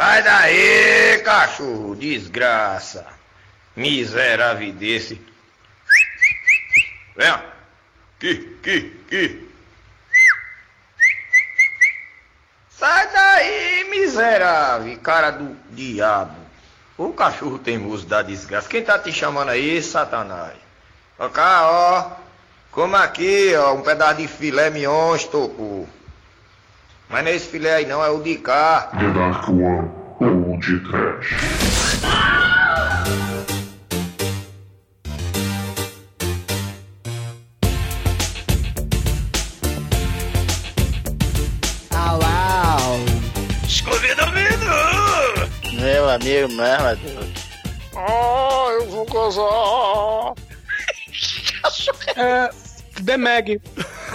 Sai daí, cachorro, desgraça. Miserável desse. Venha. Aqui, aqui, aqui. Sai daí, miserável, cara do diabo. O cachorro teimoso da desgraça. Quem tá te chamando aí, Satanás? Ó cá, ó. Como aqui, ó, um pedaço de filé mignon estocou. Mas não é esse filé aí não, é o de cá. The Dark One ou de Trash. Au, au. Meu amigo, meu Deus. Ah, eu vou casar. É. The Mag.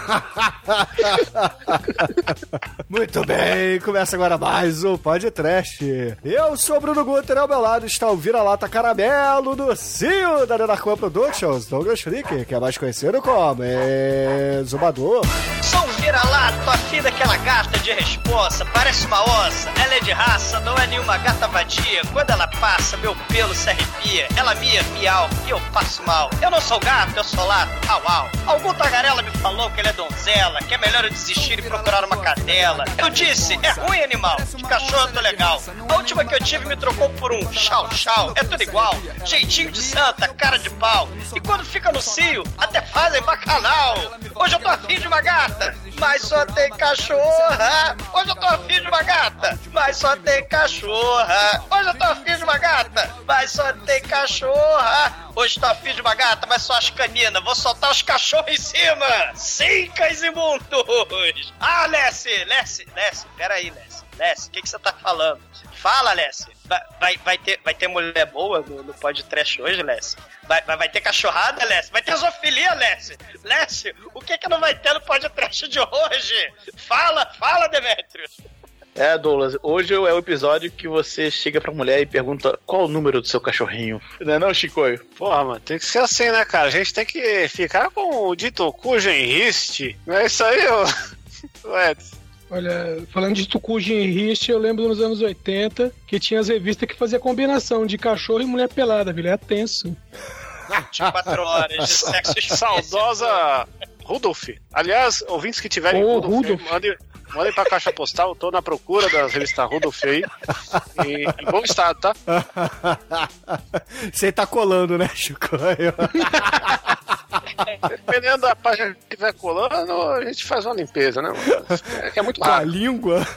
Muito bem, começa agora mais um Podcast. Eu sou Bruno Guter, ao meu lado está o Vira-Lata Caramelo do CEO da Nenarcoa Productions, Douglas Freak, que é mais conhecido como Exumador. Sou um vira-lato, afim daquela gata de responsa, parece uma onça. Ela é de raça, não é nenhuma gata vadia. Quando ela passa, meu pelo se arrepia. Ela mia, miau, e eu passo mal. Eu não sou gato, eu sou lato, au au. Algum tagarela me falou que ele é donzela, que é melhor eu desistir e procurar uma cadela. Eu disse, é ruim animal, de cachorro eu tô legal. A última que eu tive me trocou por um chau chau, é tudo igual. Jeitinho de santa, cara de pau. E quando fica no cio, até fazem bacanal. Hoje eu tô afim de uma gata, mas só tem cachorra. Hoje eu tô afim de uma gata, mas só tem cachorra. Hoje eu tô afim de uma gata, mas só tem cachorra. Hoje tô afim de uma gata, mas só as caninas. Vou soltar os cachorros em cima. Cães imundos. Ah, Lessie, Lessie, Lessie, peraí, Lessie. Lessie, o que, que você tá falando? Fala, Lessie. Vai, vai, vai, ter, vai ter mulher boa no, no podcast hoje, Lessie? Vai, vai, vai ter cachorrada, Lessie? Vai ter zoofilia, Lessie? Lessie, o que que não vai ter no podcast de hoje? Fala, fala, Demetrius. É, Douglas, hoje é o episódio que você chega pra mulher e pergunta qual o número do seu cachorrinho. Não é não, Chicoio? Porra, mano, tem que ser assim, né, cara? A gente tem que ficar com o dito cujo enriste. Não é isso aí, ô? Edson? Olha, falando de Tucuji e eu lembro nos anos 80 que tinha as revistas que fazia combinação de cachorro e mulher pelada, velho. É tenso. 24 horas de sexo. Saudosa Rudolf. Aliás, ouvintes que tiverem Ô, Rudolf, Rudolf. mandem, mandem pra caixa postal. Eu tô na procura das revistas Rudolf aí. E, em bom estado, tá? Você tá colando, né, Chico? Dependendo da página que estiver colando, a gente faz uma limpeza, né? mano? É é muito Com a raro. língua.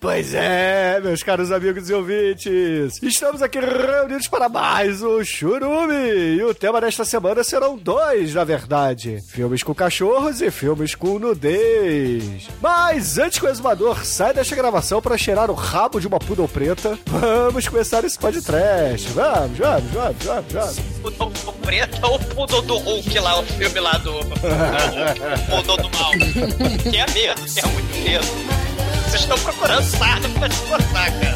Pois é, meus caros amigos e ouvintes, estamos aqui reunidos para mais um Churume. E o tema desta semana serão dois, na verdade: filmes com cachorros e filmes com nudez. Mas antes que o exumador saia desta gravação para cheirar o rabo de uma poodle preta, vamos começar esse podcast. Vamos, vamos, vamos, vamos, vamos. Pudor do preto ou Pudor do Hulk lá, o filme lá do. Pudor do mal. Que é medo, que é muito medo. Estão procurando sardo pra te botar, cara.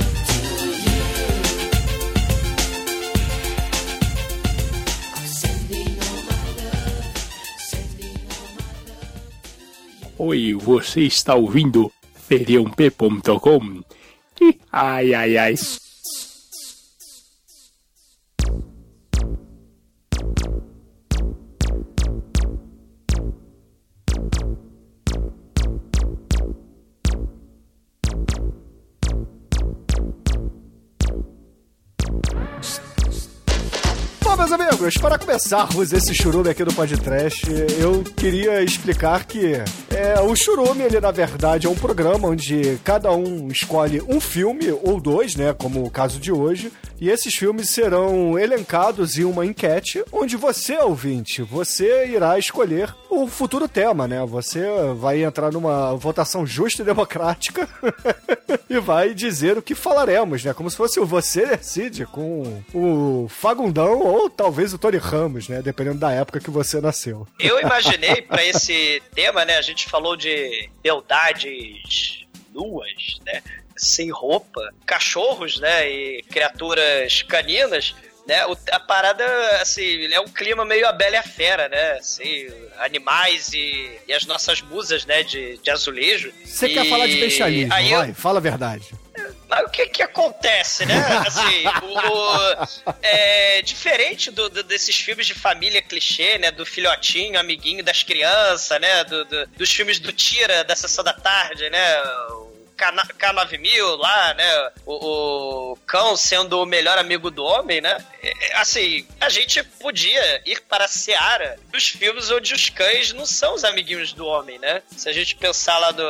Oi, você está ouvindo feriump.com? Ai, ai, ai. Meus amigos, para começarmos esse churume aqui do podcast, eu queria explicar que é, o churume, ele na verdade é um programa onde cada um escolhe um filme ou dois, né, como o caso de hoje, e esses filmes serão elencados em uma enquete onde você, ouvinte, você irá escolher o futuro tema, né? Você vai entrar numa votação justa e democrática e vai dizer o que falaremos, né? Como se fosse o você decide com o Fagundão ou talvez o Tony Ramos, né? Dependendo da época que você nasceu. Eu imaginei pra esse tema, né? A gente falou de beldades nuas, né? Sem roupa, cachorros, né? E criaturas caninas. Né? O- a parada, assim, é um clima meio a bela e a fera, né? Assim, animais e, e as nossas musas, né? De, de azulejo. Você quer E falar de bestialismo, aí eu- vai, fala a verdade. mas o que que acontece, né? Assim, o, o- é, diferente do, do- desses filmes de família clichê, né? Do filhotinho, amiguinho das crianças, né? do- do- dos filmes do Tira, da Sessão da Tarde, né? O K9000 lá, né? O, o cão sendo o melhor amigo do homem, né? É, é, Assim, a gente podia ir para a seara dos filmes onde os cães não são os amiguinhos do homem, né? Se a gente pensar lá do,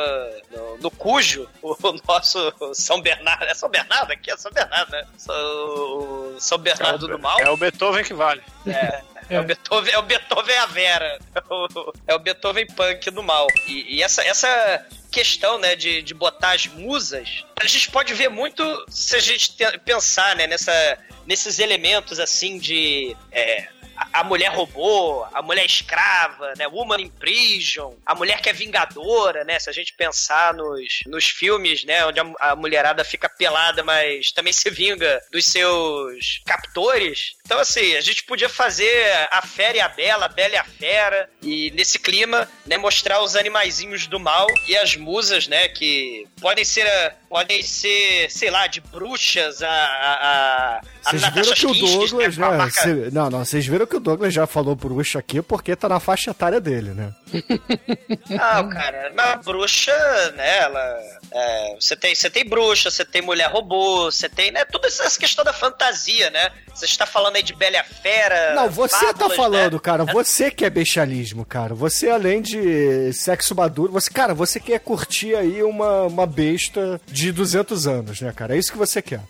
no, no Cujo, o nosso São Bernardo. É São Bernardo aqui? É São Bernardo, né? São, São Bernardo do Mal. É o Beethoven que vale. É, é o Beethoven, é o Beethoven a Vera. É o, é o Beethoven punk do mal. E, e essa, essa questão, né, de, de botar as musas, a gente pode ver muito se a gente te- pensar, né, nessa, nesses elementos, assim, de... é, a- a mulher robô, a mulher escrava, né? Woman in Prison, a mulher que é vingadora, né? Se a gente pensar nos, nos filmes, né? Onde a, a mulherada fica pelada, mas também se vinga dos seus captores. Então, assim, a gente podia fazer a Fera e a Bela, a Bela e a Fera, e nesse clima, né? Mostrar os animaizinhos do mal e as musas, né? Que podem ser, podem ser, sei lá, de bruxas, a. a, a Vocês viram que o Douglas, né? marca- cê- não, não, vocês viram que o Douglas já falou bruxa aqui porque tá na faixa etária dele, né? Ah, cara, na bruxa, né, ela. é, você tem, você tem bruxa, você tem mulher robô, você tem, né, toda essa questão da fantasia, né? Você está falando aí de Bela Fera. Não, você tá fábulas, falando, né? cara, você que é bestialismo, cara. Você, além de sexo maduro, você, cara, você quer curtir aí uma, uma besta de 200 anos, né, cara? É isso que você quer.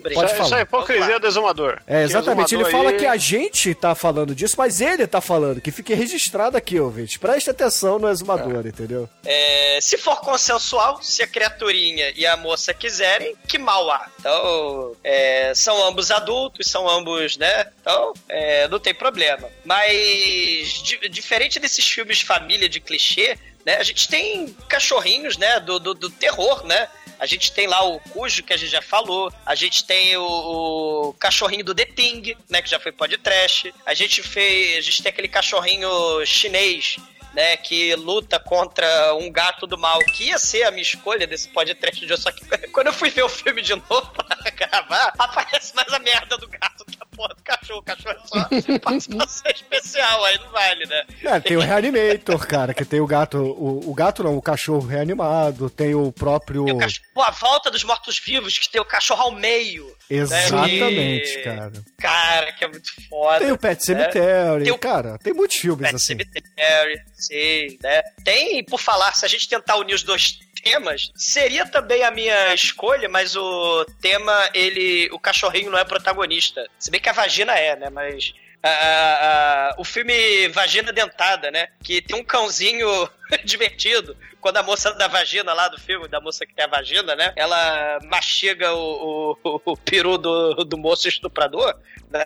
Pode Pode Isso, isso é falar. hipocrisia do exumador. É, exatamente. Ele fala exumador que aí- a gente tá falando disso, mas ele tá falando, que fique registrado aqui, ouvinte. Preste atenção no exumador, entendeu? É, se for consensual, se a criaturinha e a moça quiserem, que mal há. Então, é, são ambos adultos, são ambos, né? Então, é, não tem problema. Mas, di- diferente desses filmes de família de clichê, né? A gente tem cachorrinhos, né? Do, do, do terror, né? A gente tem lá o Cujo, que a gente já falou. A gente tem o, o cachorrinho do The Thing, né? Que já foi podcast. A gente fez. A gente tem aquele cachorrinho chinês né, que luta contra um gato do mal, que ia ser a minha escolha desse podcast de hoje, só que quando eu fui ver o filme de novo pra gravar, aparece mais a merda do gato que a porra do cachorro. O cachorro é só participação especial, aí não vale, né? É, tem o Reanimator, cara, que tem o gato. O, o gato não, o cachorro reanimado, tem o próprio. Tem o cachorro- a volta dos mortos-vivos, que tem o cachorro ao meio. Exatamente, né? cara. Cara, que é muito foda. Tem o Pet Cemetery, Tem o- cara, tem muitos filmes Pet assim. Cemetery, sim, né? Tem, por falar, se a gente tentar unir os dois temas, seria também a minha escolha, mas o tema, ele. O cachorrinho não é protagonista. Se bem que a vagina é, né? Mas. a- a- o filme Vagina Dentada, né? Que tem um cãozinho divertido. Quando a moça da vagina lá do filme, da moça que tem a vagina, né? Ela mastiga o, o, o peru do, do moço estuprador, né?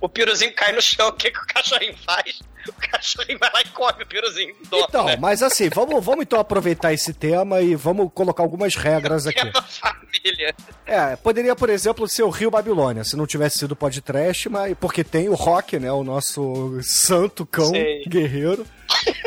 O piruzinho cai no chão. O que, que o cachorrinho faz? O cachorrinho vai lá e come o piruzinho. Dorme, Então, né? mas assim, vamos, vamos então aproveitar esse tema e vamos colocar algumas regras aqui. Tema família. É, poderia, por exemplo, ser o Rio Babilônia, se não tivesse sido podcast, mas porque tem o Rock, né, o nosso santo cão Sei. guerreiro,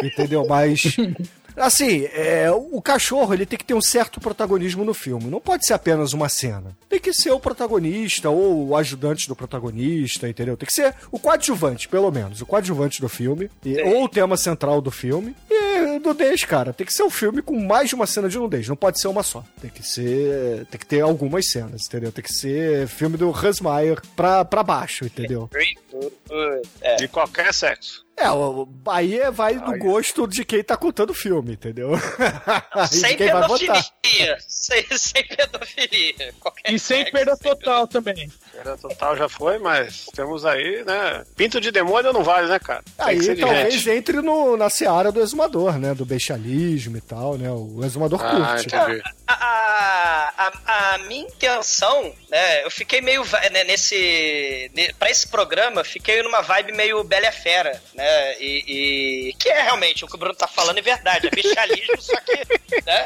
entendeu? Mas assim, é, o cachorro ele tem que ter um certo protagonismo no filme. Não pode ser apenas uma cena. Tem que ser o protagonista ou o ajudante do protagonista, entendeu? Tem que ser o coadjuvante, pelo menos, o coadjuvante do filme e- ou o tema central do filme. E nudez, cara, tem que ser um filme com mais de uma cena de nudez. Não pode ser uma só. Tem que ser, tem que ter algumas cenas, entendeu? Tem que ser filme do Hans Meyer pra, pra baixo, entendeu? É. De qualquer sexo. É, o- aí é- vai do gosto de quem tá contando o filme, entendeu? Sem quem vai votar. pedofilia. Sem, sem pedofilia. Qualquer E sem sexo, perda sem total também. Perda total já foi, mas temos aí, né? Pinto de demônio não vale, né, cara? Tem Aí talvez gente. entre no, na seara do exumador, né? Do bestialismo e tal, né? O exumador Ah, curte. entendi. A, a, a, a minha intenção, né, eu fiquei meio né, nesse. ne- Pra esse programa, fiquei numa vibe meio Bela e Fera, né? E, e- que é realmente o que o Bruno tá falando é verdade, é bestialismo, só que. Né,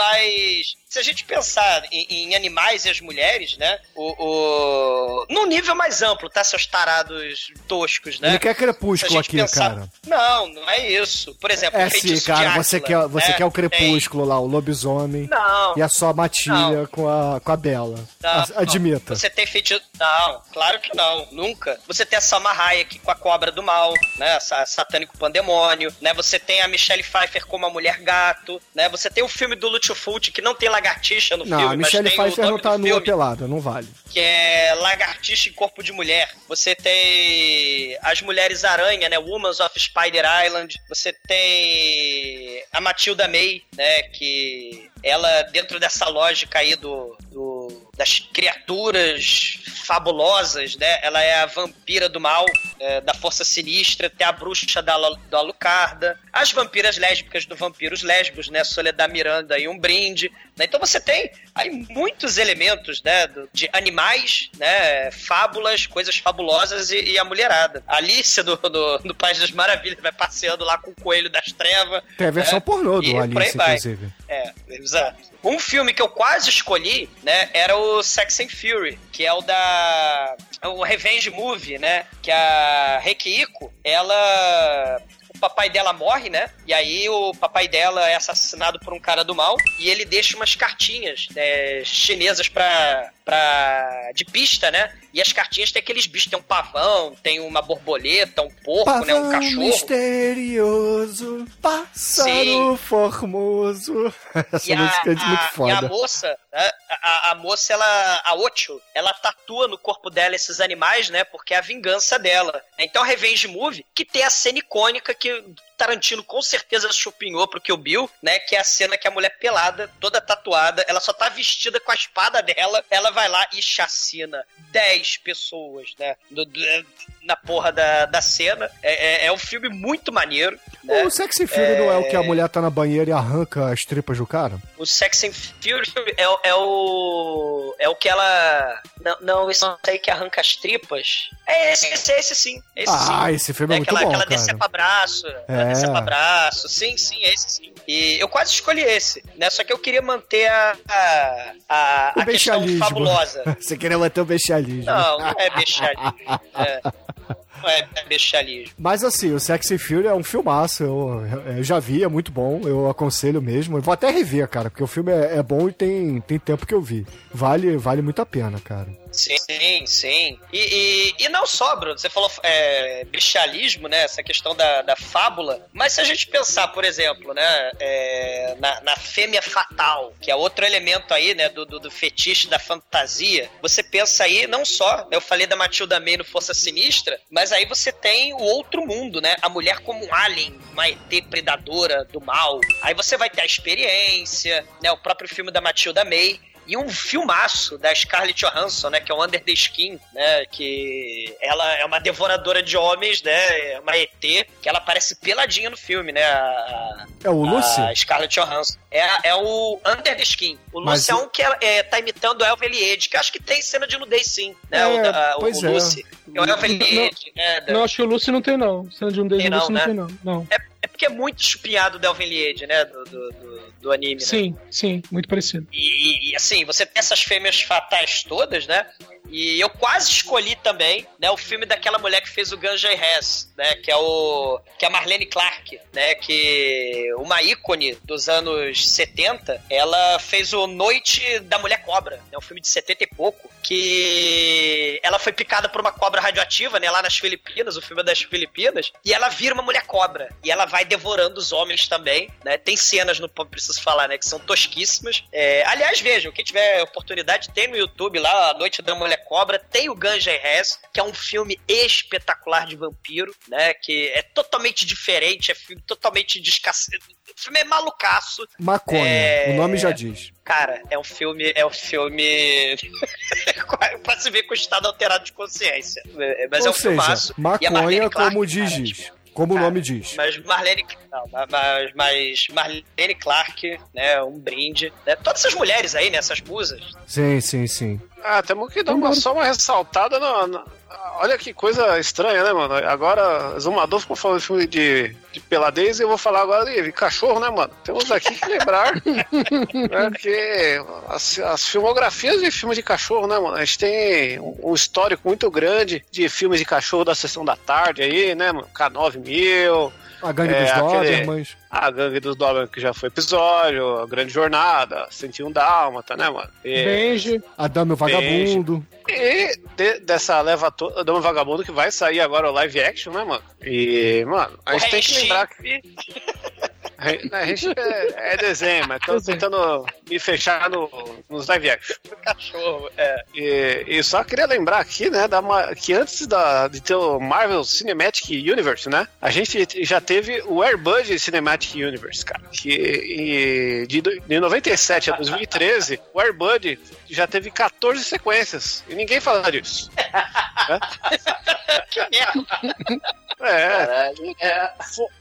Mas se a gente pensar em, em animais e as mulheres, né? O, o... Num nível mais amplo, tá? Seus tarados toscos, né? Ele quer crepúsculo aqui, pensar- cara. Não, não é isso. Por exemplo, É o sim, cara. de Você Áquila, quer, você né? quer o Tem- crepúsculo lá, o lobisomem. Não. E a sua matilha com a, com a Bela. Não, Admita. Você tem feitiço. Não, claro que não, nunca. Você tem a Salma Hayek com a cobra do mal, né? A Satânico Pandemônio, né? Você tem a Michelle Pfeiffer como a mulher gato, né? Você tem o filme do Lutfult que não tem lagartixa no Não, filme, a Michelle Pfeiffer não tá nua pelada, não vale. que é lagartixa em corpo de mulher. Você tem as mulheres aranha, né? Women's of Spider Island. Você tem a Matilda May, né? Que ela, dentro dessa lógica aí do, do- das criaturas fabulosas, né? Ela é a vampira do mal, é, da força sinistra. Tem a bruxa da, do Alucarda. As vampiras lésbicas do Vampiros Lésbicos, né? Soledad Miranda e um brinde. né? Então você tem aí muitos elementos, né? De animais, né? Fábulas, coisas fabulosas e, e a mulherada. A Alice do, do, do País das Maravilhas vai passeando lá com o Coelho das Trevas. Tem a versão né? pornô E do aí Alice, inclusive. É, exato. Um filme que eu quase escolhi, né, era o Sex and Fury, que é o da. o Revenge Movie, né? Que a Rekiiko, ela. O papai dela morre, né? E aí o papai dela é assassinado por um cara do mal e ele deixa umas cartinhas né, chinesas pra, pra. de pista, né? E as cartinhas tem aqueles bichos, tem um pavão, tem uma borboleta, um porco, né? Um Pavão cachorro. misterioso, pássaro Sim. formoso. Essa E a, música é muito a- e a foda. moça, né, a, a- a moça, ela, a Ocho, ela tatua no corpo dela esses animais, né? Porque é a vingança dela. Então, a Revenge Movie, que tem a cena icônica que Tarantino com certeza chupinhou pro Kill Bill, né? Que é a cena que a mulher pelada, toda tatuada, ela só tá vestida com a espada dela, ela vai lá e chacina 10 pessoas, né? na porra da, da cena. É, é, é um filme muito maneiro. Né? O Sexy Fury não é o que a mulher tá na banheira e arranca as tripas do cara? O Sex and Fury é, o- é o. É o que ela. Não, não, isso não sei que arranca as tripas. É esse, esse, esse sim. Esse Ah, sim. esse filme é É muito aquela, bom, aquela cara. decepa braço. Ela É. decepa braço. Sim, sim, esse sim. E eu quase escolhi esse, né? Só que eu queria manter a. a, a, questão bestialismo. fabulosa. Você queria manter o bestialismo. Não, não é bestialismo. É. Não é bestialismo. Mas assim, o Sexy Fury é um filmaço, eu, eu já vi, é muito bom, eu aconselho mesmo. Eu vou até rever, cara, porque o filme é, é bom e tem, tem tempo que eu vi. Vale, vale muito a pena, cara. Sim, sim. E, e, e não só, Bruno. Você falou é, bestialismo, né? Essa questão da, da fábula. Mas se a gente pensar, por exemplo, né? é, na, na fêmea fatal, que é outro elemento aí, né? Do, do, do fetiche, da fantasia. Você pensa aí, não só, né, eu falei da Matilda May no Força Sinistra, mas aí você tem o outro mundo, né? A mulher como um alien, uma ET predadora do mal. Aí você vai ter a experiência, né? O próprio filme da Matilda May. E um filmaço da Scarlett Johansson, né? Que é o Under the Skin, né? Que ela é uma devoradora de homens, né? É uma ET, que ela aparece peladinha no filme, né? A, É o Lucy? a Scarlett Johansson. É, a- é o Under the Skin. O Mas Lucy é um que é, é, tá imitando o Elven Lied, que acho que tem cena de nudez sim, né? É, o, da- o é. Lucy. É o Elven Lied, né? da- Não, acho que o Lucy não tem, não. Cena de um deles, Tem o Lucy não, não né? tem, não. não. É, é porque é muito chupinhado do Elven Lied, né? Do, do, do, do anime, né? Sim, sim, muito parecido. E, e, assim, você tem essas fêmeas fatais todas, né? E eu quase escolhi também, né, o filme daquela mulher que fez o Ganja Hess, né, que é o que é a Marlene Clark, né, que uma ícone dos anos 70, ela fez o Noite da Mulher Cobra, né, um filme de 70 e pouco, que ela foi picada por uma cobra radioativa, né, lá nas Filipinas, o filme é das Filipinas, e ela vira uma mulher cobra, e ela vai devorando os homens também, né, tem cenas no preciso falar, né, que são tosquíssimas. É, aliás, vejam, quem tiver oportunidade, tem no YouTube lá, A Noite da Mulher Cobra, tem o Ganja e Hess, que é um filme espetacular de vampiro, né, que é totalmente diferente, é filme totalmente descacete. O filme é malucaço. Maconha, É, o nome já diz. Cara, é um filme. É um filme. pra se ver com estado alterado de consciência. É, Mas é Ou um seja, filmaço. Maconha como diz, cara. Como o cara, nome diz. Mas Marlene. Não, mas, mas Marlene Clark, né? Um brinde. Né, todas essas mulheres aí, né? Essas musas. Sim, sim, sim. Ah, temos que dar uma, só uma ressaltada no, no- olha que coisa estranha, né, mano? Agora, Zumador ficou falando de filme de, de peladez e eu vou falar agora de cachorro, né, mano? Temos aqui que lembrar né, que as, as filmografias de filmes de cachorro, né, mano? A gente tem um, um histórico muito grande de filmes de cachorro da sessão da tarde aí, né, mano? K9000. A gangue É, dos Dobermans. A Gangue dos Doberman, que já foi episódio, a Grande Jornada, 101 Dálmata, né, mano? E, Benji. A Dama e o Vagabundo. e de- dessa leva toda, Dama Vagabundo, que vai sair agora o live action, né, mano? E, mano, a gente tem que lembrar que. A gente- a gente é, é desenho, mas Desenho. tentando me fechar no, nos live action. Cachorro, é. E, e só queria lembrar aqui, né, da, que antes da, de ter o Marvel Cinematic Universe, né, a gente já teve o Airbud Cinematic Universe, cara. Que e, de, de 97 a 2013, o Airbud já teve 14 sequências. E ninguém fala disso. Que merda. É, Caralho.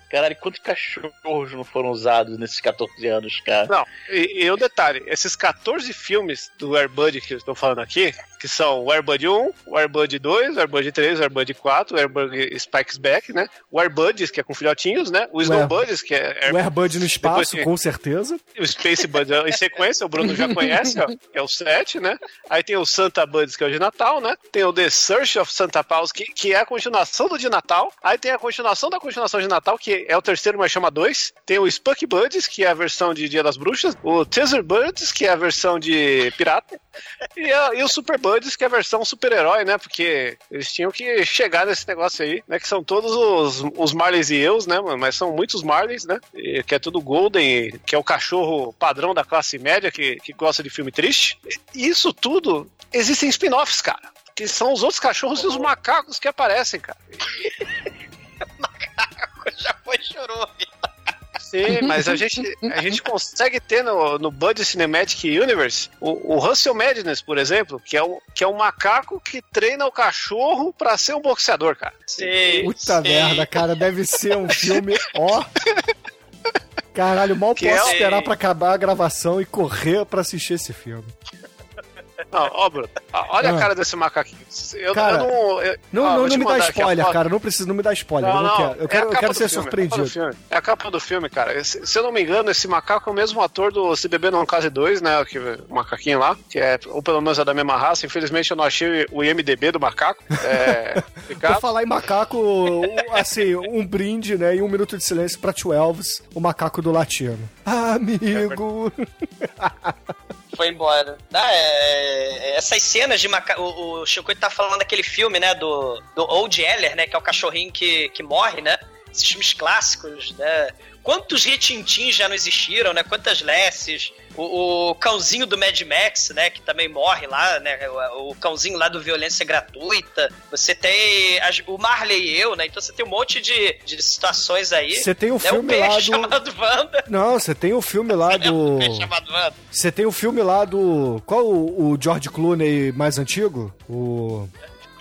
Caralho, quantos cachorros não foram usados nesses 14 anos, cara? Não, e, e o detalhe, esses 14 filmes do Airbud que eu estou falando aqui, que são o Airbud 1, o Airbud 2, o Airbud 3, o Airbud 4, o Airbud Spikes Back, né? O Airbuds, que é com filhotinhos, né? O Snowbuds, que é Air- O Airbud no espaço, Depois- com certeza. o Space Buds é em sequência, o Bruno já conhece, ó, que é o 7, né? Aí tem o Santa Buds, que é o de Natal, né? Tem o The Search of Santa Paws, que, que é a continuação do de Natal. Aí tem a continuação da continuação de Natal, que é o terceiro, mas chama 2. Tem o Spunk Buds, que é a versão de Dia das Bruxas. O Teaser Buds, que é a versão de pirata. E, a- e o Super Buds, que é a versão super-herói, né? Porque eles tinham que chegar nesse negócio aí, né? Que são todos os, os Marleys e eus, né? Mas são muitos Marleys, né? E- que é tudo Golden, que é o cachorro padrão da classe média que, que gosta de filme triste. E isso tudo existem spin-offs, cara. Que são os outros cachorros e os macacos que aparecem, cara. Já foi chorou. Sim, mas a gente, a gente consegue ter no, no Bud Cinematic Universe o, o Russell Madness, por exemplo, que é, um, que é um macaco que treina o cachorro pra ser um boxeador, cara. Sim, Puta sim. merda, cara. Deve ser um filme, ó. Caralho, mal Que posso é o- esperar pra acabar a gravação e correr pra assistir esse filme. Não, ó, Bruno, olha Ah. a cara desse macaquinho. Eu, Cara, eu não. eu- Não, ó, não, não me dá spoiler, cara. Não precisa, não me dá spoiler. eu não quero. Eu é quero, a eu quero ser filme, surpreendido. É a, capa do filme. é a capa do filme, cara. Esse- se eu não me engano, esse macaco é o mesmo ator do Se Beber Não Case 2, né? Que, o macaquinho lá, que é, ou pelo menos é da mesma raça. Infelizmente eu não achei o IMDB do macaco. É, Ricardo. falar em macaco, assim, um brinde, né? E um minuto de silêncio pra 12, o macaco do latino. Amigo! Foi embora. Ah, é, é, essas cenas de macaco. O, o Chico tá falando daquele filme, né? Do, do Old Yeller, né? Que é o cachorrinho que, que morre, né? Esses filmes clássicos, né? Quantos retintins já não existiram, né? Quantas Lesses. O, o cãozinho do Mad Max, né? Que também morre lá, né? O, o cãozinho lá do Violência Gratuita. Você tem as- o Marley e eu, né? Então você tem um monte de, de situações aí. Você tem o né? filme um lá do. chamado Wanda. Não, você tem o filme lá É um do. chamado Wanda. Você tem o filme lá do. Qual o, o George Clooney mais antigo? O.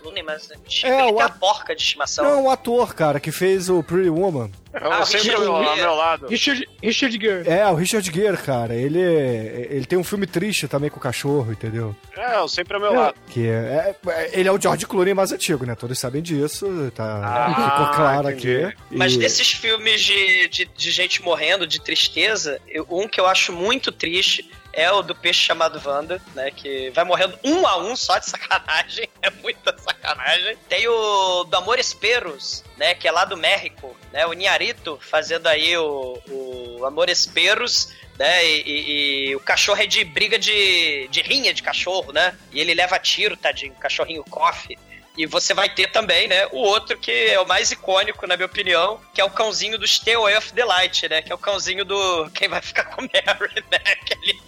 Clooney, mas É, ele o tem a porca de estimação. Não, o ator, cara, que fez o Pretty Woman. Eu Ah, sempre Richard ao, meu lado. Richard, Richard Gere. É, o Richard Gere, cara. Ele, ele tem um filme triste também com o cachorro, entendeu? É, eu sempre ao meu É. lado. Que é, é- ele é o George Clooney mais antigo, né? Todos sabem disso, tá? Ah, ficou claro entendi. aqui. Mas E- desses filmes de, de, de gente morrendo, de tristeza, eu- um que eu acho muito triste é o do peixe chamado Wanda, né? Que vai morrendo um a um só de sacanagem. É muita sacanagem. Tem o do Amores Perros, né? Que é lá do México, né? O Niarito fazendo aí o, o Amores Perros. Né, e, e- e o cachorro é de briga de, de rinha de cachorro, né? E ele leva tiro, tadinho, o cachorrinho coffee. E você vai ter também, né, o outro que é o mais icônico, na minha opinião, que é o cãozinho do Stay Away of the Light, né? Que é o cãozinho do Quem Vai Ficar com Mary, né? Aquele...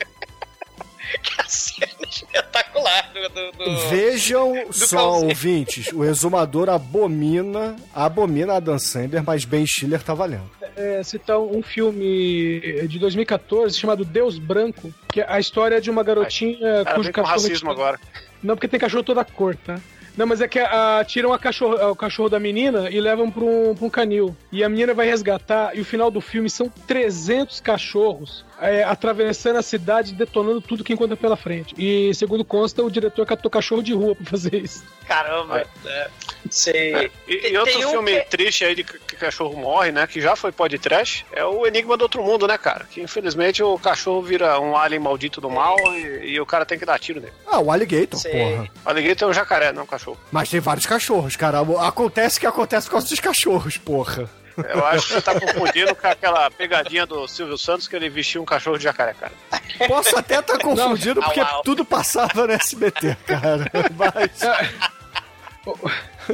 que é a cena espetacular do... do, do- Vejam só, cãozinho. ouvintes, o exumador abomina, abomina a Dan Sandler, mas Ben Stiller tá valendo. é, citar um filme de 2014 chamado Deus Branco, que é a história de uma garotinha Cara, cujo cachorro. racismo agora. Não, porque tem cachorro toda cor, tá? Não, mas é que ah, tiram a cachorro, o cachorro da menina e levam pra um, pra um canil. E a menina vai resgatar, e o final do filme são 300 cachorros é, atravessando a cidade, detonando tudo que encontra pela frente. E, segundo consta, o diretor catou cachorro de rua pra fazer isso. Caramba, né? Sei. E, Tem- e outro tem um filme que- triste aí de que cachorro morre, né? Que já foi podcast, é o Enigma do Outro Mundo, né, cara? Que infelizmente o cachorro vira um alien maldito do mal e, e o cara tem que dar tiro nele. Ah, o Alligator, Sei. porra. O alligator é um jacaré, não um cachorro. Mas tem vários cachorros, cara. Acontece que acontece por causa dos cachorros, porra. Eu acho que você tá confundindo com aquela pegadinha do Silvio Santos que ele vestia um cachorro de jacaré, cara. Posso até estar confundido Au, porque au. tudo passava no SBT, cara. Mas.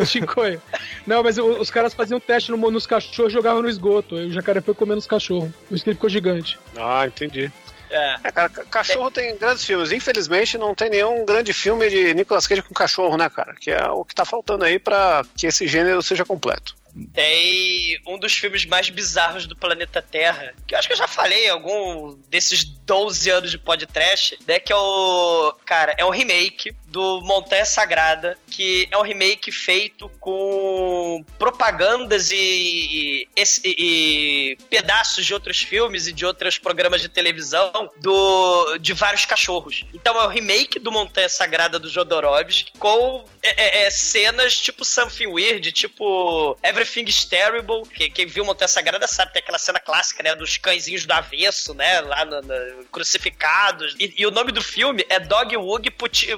Chicoio. Não, mas os caras faziam teste no, nos cachorros e jogavam no esgoto. Aí o jacaré foi comendo os cachorros. Por isso que ele ficou gigante. Ah, entendi. É. É, cara, ca- cachorro tem grandes filmes. Infelizmente, não tem nenhum grande filme de Nicolas Cage com cachorro, né, cara? Que é o que tá faltando aí pra que esse gênero seja completo. Tem um dos filmes mais bizarros do planeta Terra, que eu acho que eu já falei em algum desses 12 anos de podcast, né? Que é o. Cara, é um remake do Montanha Sagrada, que é um remake feito com propagandas e, e- e pedaços de outros filmes e de outros programas de televisão do, de vários cachorros. Então é o remake do Montanha Sagrada do Jodorowsky com é, é, é, cenas tipo Something Weird, tipo Everything is Terrible. Que, quem viu Montanha Sagrada sabe, tem aquela cena clássica, né? Dos cãezinhos do avesso, né? Lá no- no- crucificados. E, e o nome do filme é Dog Wug Puti,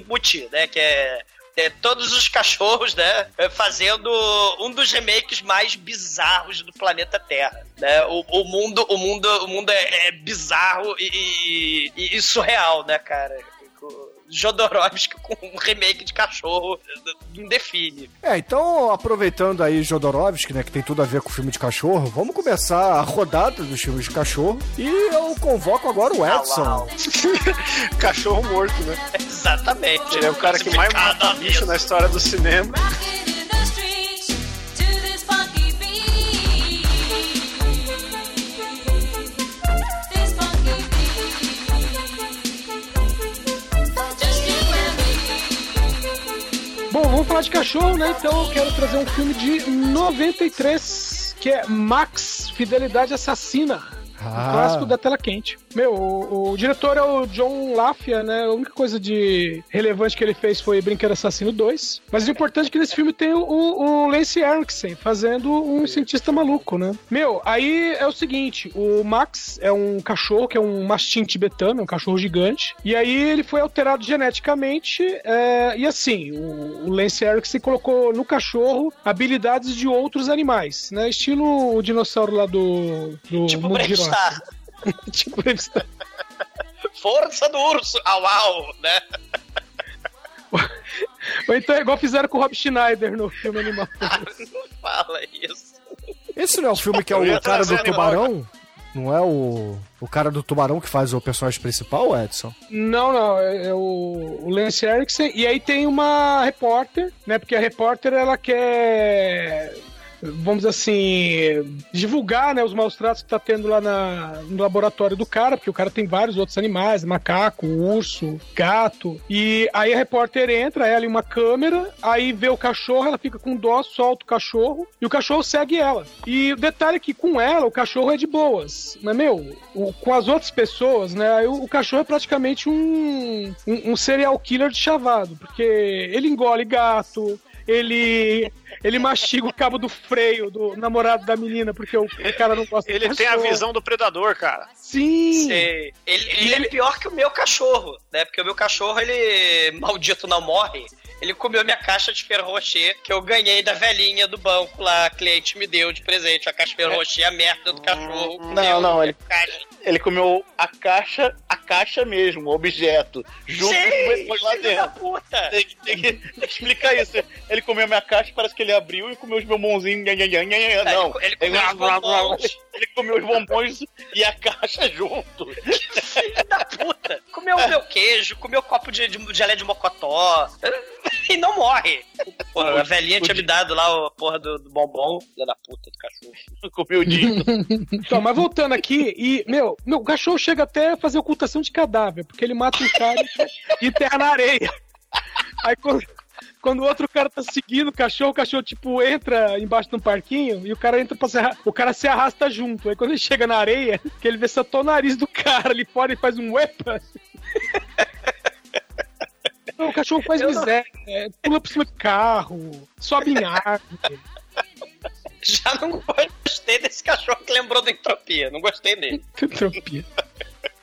né? Que é é, todos os cachorros, né, é, fazendo um dos remakes mais bizarros do planeta Terra, né? O, o mundo, o mundo, o mundo é, é bizarro e, e- e surreal, né, cara? Jodorowsky com um remake de cachorro não define. É, então, aproveitando aí Jodorowsky, né, que tem tudo a ver com o filme de cachorro, vamos começar a rodada dos filmes de cachorro. E eu convoco agora o Edson. Cachorro morto, né? Exatamente. Ele é o cara que mais mata bicho na história do cinema. Bom, vamos falar de cachorro, né? Então eu quero trazer um filme de 93, que é Max Fidelidade Assassina. Ah. Um clássico da tela quente. Meu, o, o diretor é o John Lafia, né? A única coisa de relevante que ele fez foi Brinquedo Assassino 2. Mas o importante é que nesse filme tem o, o Lance Erickson fazendo um cientista maluco, né? Meu, aí é o seguinte: o Max é um cachorro que é um mastim tibetano, um cachorro gigante. E aí ele foi alterado geneticamente. é, e assim, o, o Lance Erickson colocou no cachorro habilidades de outros animais, né? Estilo o dinossauro lá do. do Tipo Mundo Tipo Bravestar. Força do urso. Au, au, né? Ou então é igual fizeram com o Rob Schneider no filme Animal. Não fala isso. Esse não é o filme que é o cara do animal, tubarão? Não é o, o cara do tubarão que faz o personagem principal, Edson? Não, não, é, é o, o Lance Erickson. E aí tem uma repórter, né? Porque a repórter ela quer. Vamos assim, divulgar né, os maus tratos que tá tendo lá na, no laboratório do cara, porque o cara tem vários outros animais, macaco, urso, gato. E aí a repórter entra, ela em uma câmera, aí vê o cachorro, ela fica com dó, solta o cachorro, e o cachorro segue ela. E o detalhe é que com ela, o cachorro é de boas. Mas, meu, o- com as outras pessoas, né, o, o cachorro é praticamente um, um, um serial killer de chavado, porque ele engole gato, ele ele mastiga o cabo do freio do namorado da menina, porque o, o cara não gosta Ele tem a visão do predador, cara. Sim! Ele, ele é ele- pior que o meu cachorro, né? Porque o meu cachorro, ele, maldito não morre. Ele comeu minha caixa de Ferro Rocher que eu ganhei da velhinha do banco lá. A cliente me deu de presente. A caixa de Ferro Rocher, a merda do cachorro. Não, comeu não, minha ele- Caixa. Ele comeu a caixa, a caixa mesmo, o objeto, junto com Sim, depois lá filho da dentro. puta. Tem, que- tem que, tem que explicar isso. Ele comeu a minha caixa, parece que ele abriu e comeu os bombonzinhos. nha. Não, Ele, ele comeu os bombons. Ele comeu os bombons e a caixa junto. Filho da puta. Comeu o meu queijo, comeu copo de, de gelé de mocotó. E não morre. Porra, a velhinha tinha me dado lá a porra do, do bombom. Filha da puta do cachorro. Comeu o dito. Então, mas voltando aqui, e, meu, meu, o cachorro chega até a fazer ocultação de cadáver, porque ele mata um cara e enterra na areia. Aí quando, quando o outro cara tá seguindo o cachorro, o cachorro, tipo, entra embaixo de um parquinho e o cara entra pra se arra- O cara se arrasta junto. Aí quando ele chega na areia, que ele vê só o nariz do cara ali fora e faz um. Não, o cachorro faz miséria, é, pula por cima de carro, sobe em árvore. Já não gostei desse cachorro que lembrou da entropia. Não gostei dele. Entropia.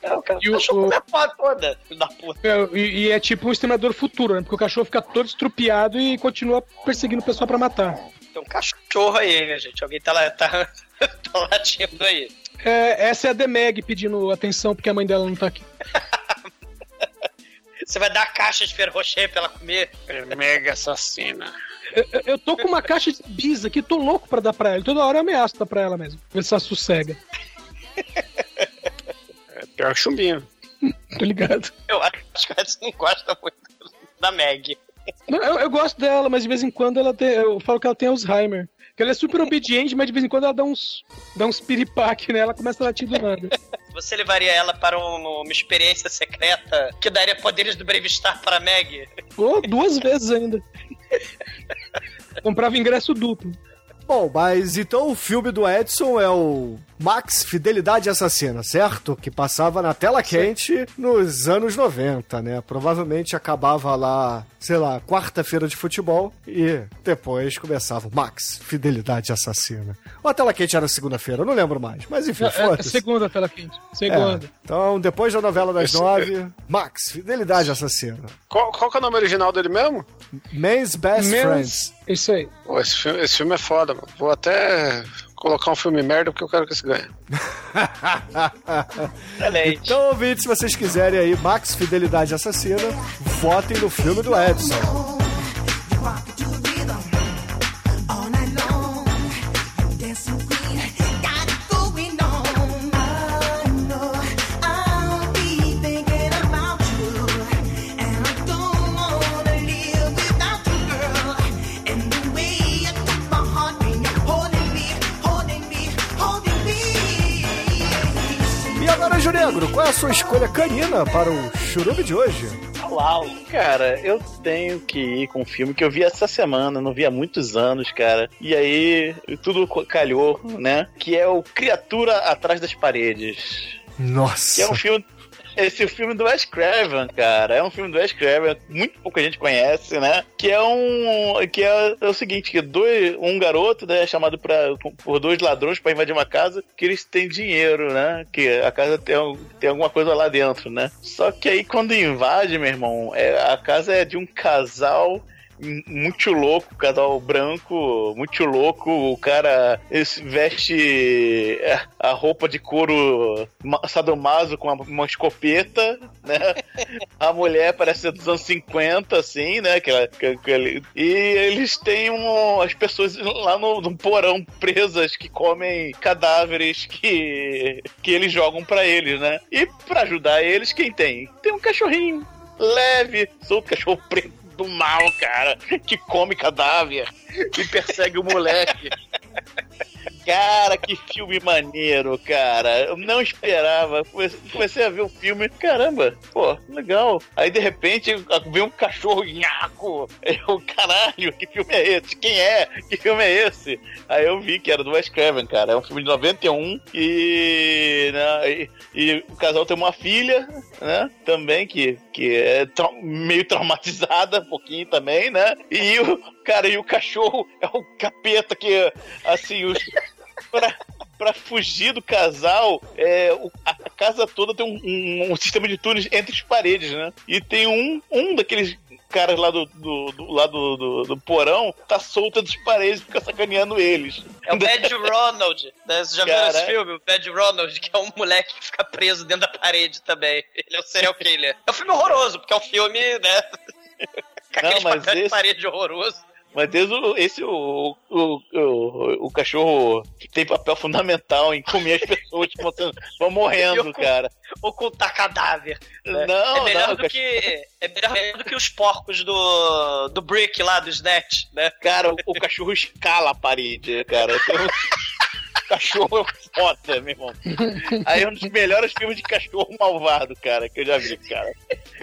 Não, cara, E o cachorro o- toda, filho da puta. É, e, e é tipo um exterminador futuro, né? Porque o cachorro fica todo estrupiado e continua perseguindo o pessoal pra matar. Tem um cachorro aí, minha gente. Alguém tá, lá, tá, tá latindo aí. É, essa é a Demeg pedindo atenção porque a mãe dela não tá aqui. Você vai dar a caixa de Ferro Rocher pra ela comer? Mega assassina. Eu, eu- eu tô com uma caixa de bis aqui, tô louco pra dar pra ela. Toda hora eu ameaço dar pra ela mesmo. Ver se ela sossega. Pior que chumbinho. Tô ligado. Eu acho que o Edson não gosta muito da Meg. Não, eu, eu gosto dela, mas de vez em quando ela tem. Eu falo que ela tem Alzheimer. Que ela é super obediente, mas de vez em quando ela dá uns. dá uns piripaque, né? Ela começa a latir do nada. Você levaria ela para um- uma experiência secreta que daria poderes do Brave Star para a Meg? Pô, duas vezes ainda. Comprava ingresso duplo. Bom, mas então o filme do Edson é o Max Fidelidade Assassina, certo? Que passava na tela quente nos anos 90, né? Provavelmente acabava lá, sei lá, quarta-feira de futebol e depois começava o Max Fidelidade Assassina. Ou a tela quente era segunda-feira, eu não lembro mais. Mas enfim, É, é, foda-se. segunda tela quente. Segunda. É. Então, depois da novela das Esse- nove, Max Fidelidade Assassina. Qual, qual que é o nome original dele mesmo? Man's Best Menos- Friends. Isso aí. Pô, esse, filme, esse filme é foda, mano. Vou até colocar um filme merda porque eu quero que esse ganhe. Excelente. Então, ouvintes, se vocês quiserem aí Max Fidelidade Assassina, votem no filme do Edson. Ju Negro, qual é a sua escolha canina para o churume de hoje? Uau! Cara, eu tenho que ir com um filme que eu vi essa semana, não vi há muitos anos, cara. E aí, tudo calhou, né? Que é o Criatura Atrás das Paredes. Nossa. Que é um filme. Esse filme do Wes Craven, cara, é um filme do Wes Craven, muito pouca gente conhece, né? Que é um, que é, é o seguinte, que dois, um garoto, né, é chamado pra, por dois ladrões para invadir uma casa, que eles têm dinheiro, né? Que a casa tem, tem alguma coisa lá dentro, né? Só que aí quando invade, meu irmão, é, a casa é de um casal muito louco, casal branco, muito louco. O cara veste é, a roupa de couro ma- sadomaso com uma, escopeta, né? A mulher parece ser dos anos 50, assim, né? Que que- e eles têm um, as pessoas lá no, no porão presas que comem cadáveres que, que eles jogam pra eles, né? E pra ajudar eles, quem tem? Tem um cachorrinho leve, solto, cachorro preto do mal, cara, que come cadáver e persegue o moleque. Cara, que filme maneiro, cara. Eu não esperava. Comecei- a ver o filme. Caramba, pô, legal. Aí de repente vem um cachorro nhaco. Eu, caralho, que filme é esse? Quem é? Que filme é esse? Aí eu vi que era do Wes Craven, cara. É um filme de 91 e, né, e, e o casal tem uma filha, né? Também que, que é trau- meio traumatizada, um pouquinho também, né? E o cara e o cachorro é o capeta que, assim, os pra, pra fugir do casal, é, o- a casa toda tem um, um- um sistema de túneis entre as paredes, né? E tem um, um daqueles caras lá do, do, do- lá do, do, do porão tá solto entre as paredes e fica sacaneando eles. É o Bad Ronald. Né? Você já viu esse filme? O Bad Ronald, que é um moleque que fica preso dentro da parede também. Ele é um serial killer. É um filme horroroso, porque é um filme, né? Não, aquele mas papel de esse- parede horroroso. Mas desde o, esse, o, o, o, o cachorro tem papel fundamental em comer as pessoas que vão, morrendo, cara. Ocultar cadáver. né? Não, é melhor não, do que é melhor, do que os porcos do do Brick lá do Snatch, né? Cara, o, o cachorro escala a parede, cara. Um- cachorro é foda, meu irmão. Aí é um dos melhores filmes de cachorro malvado, cara, que eu já vi, cara.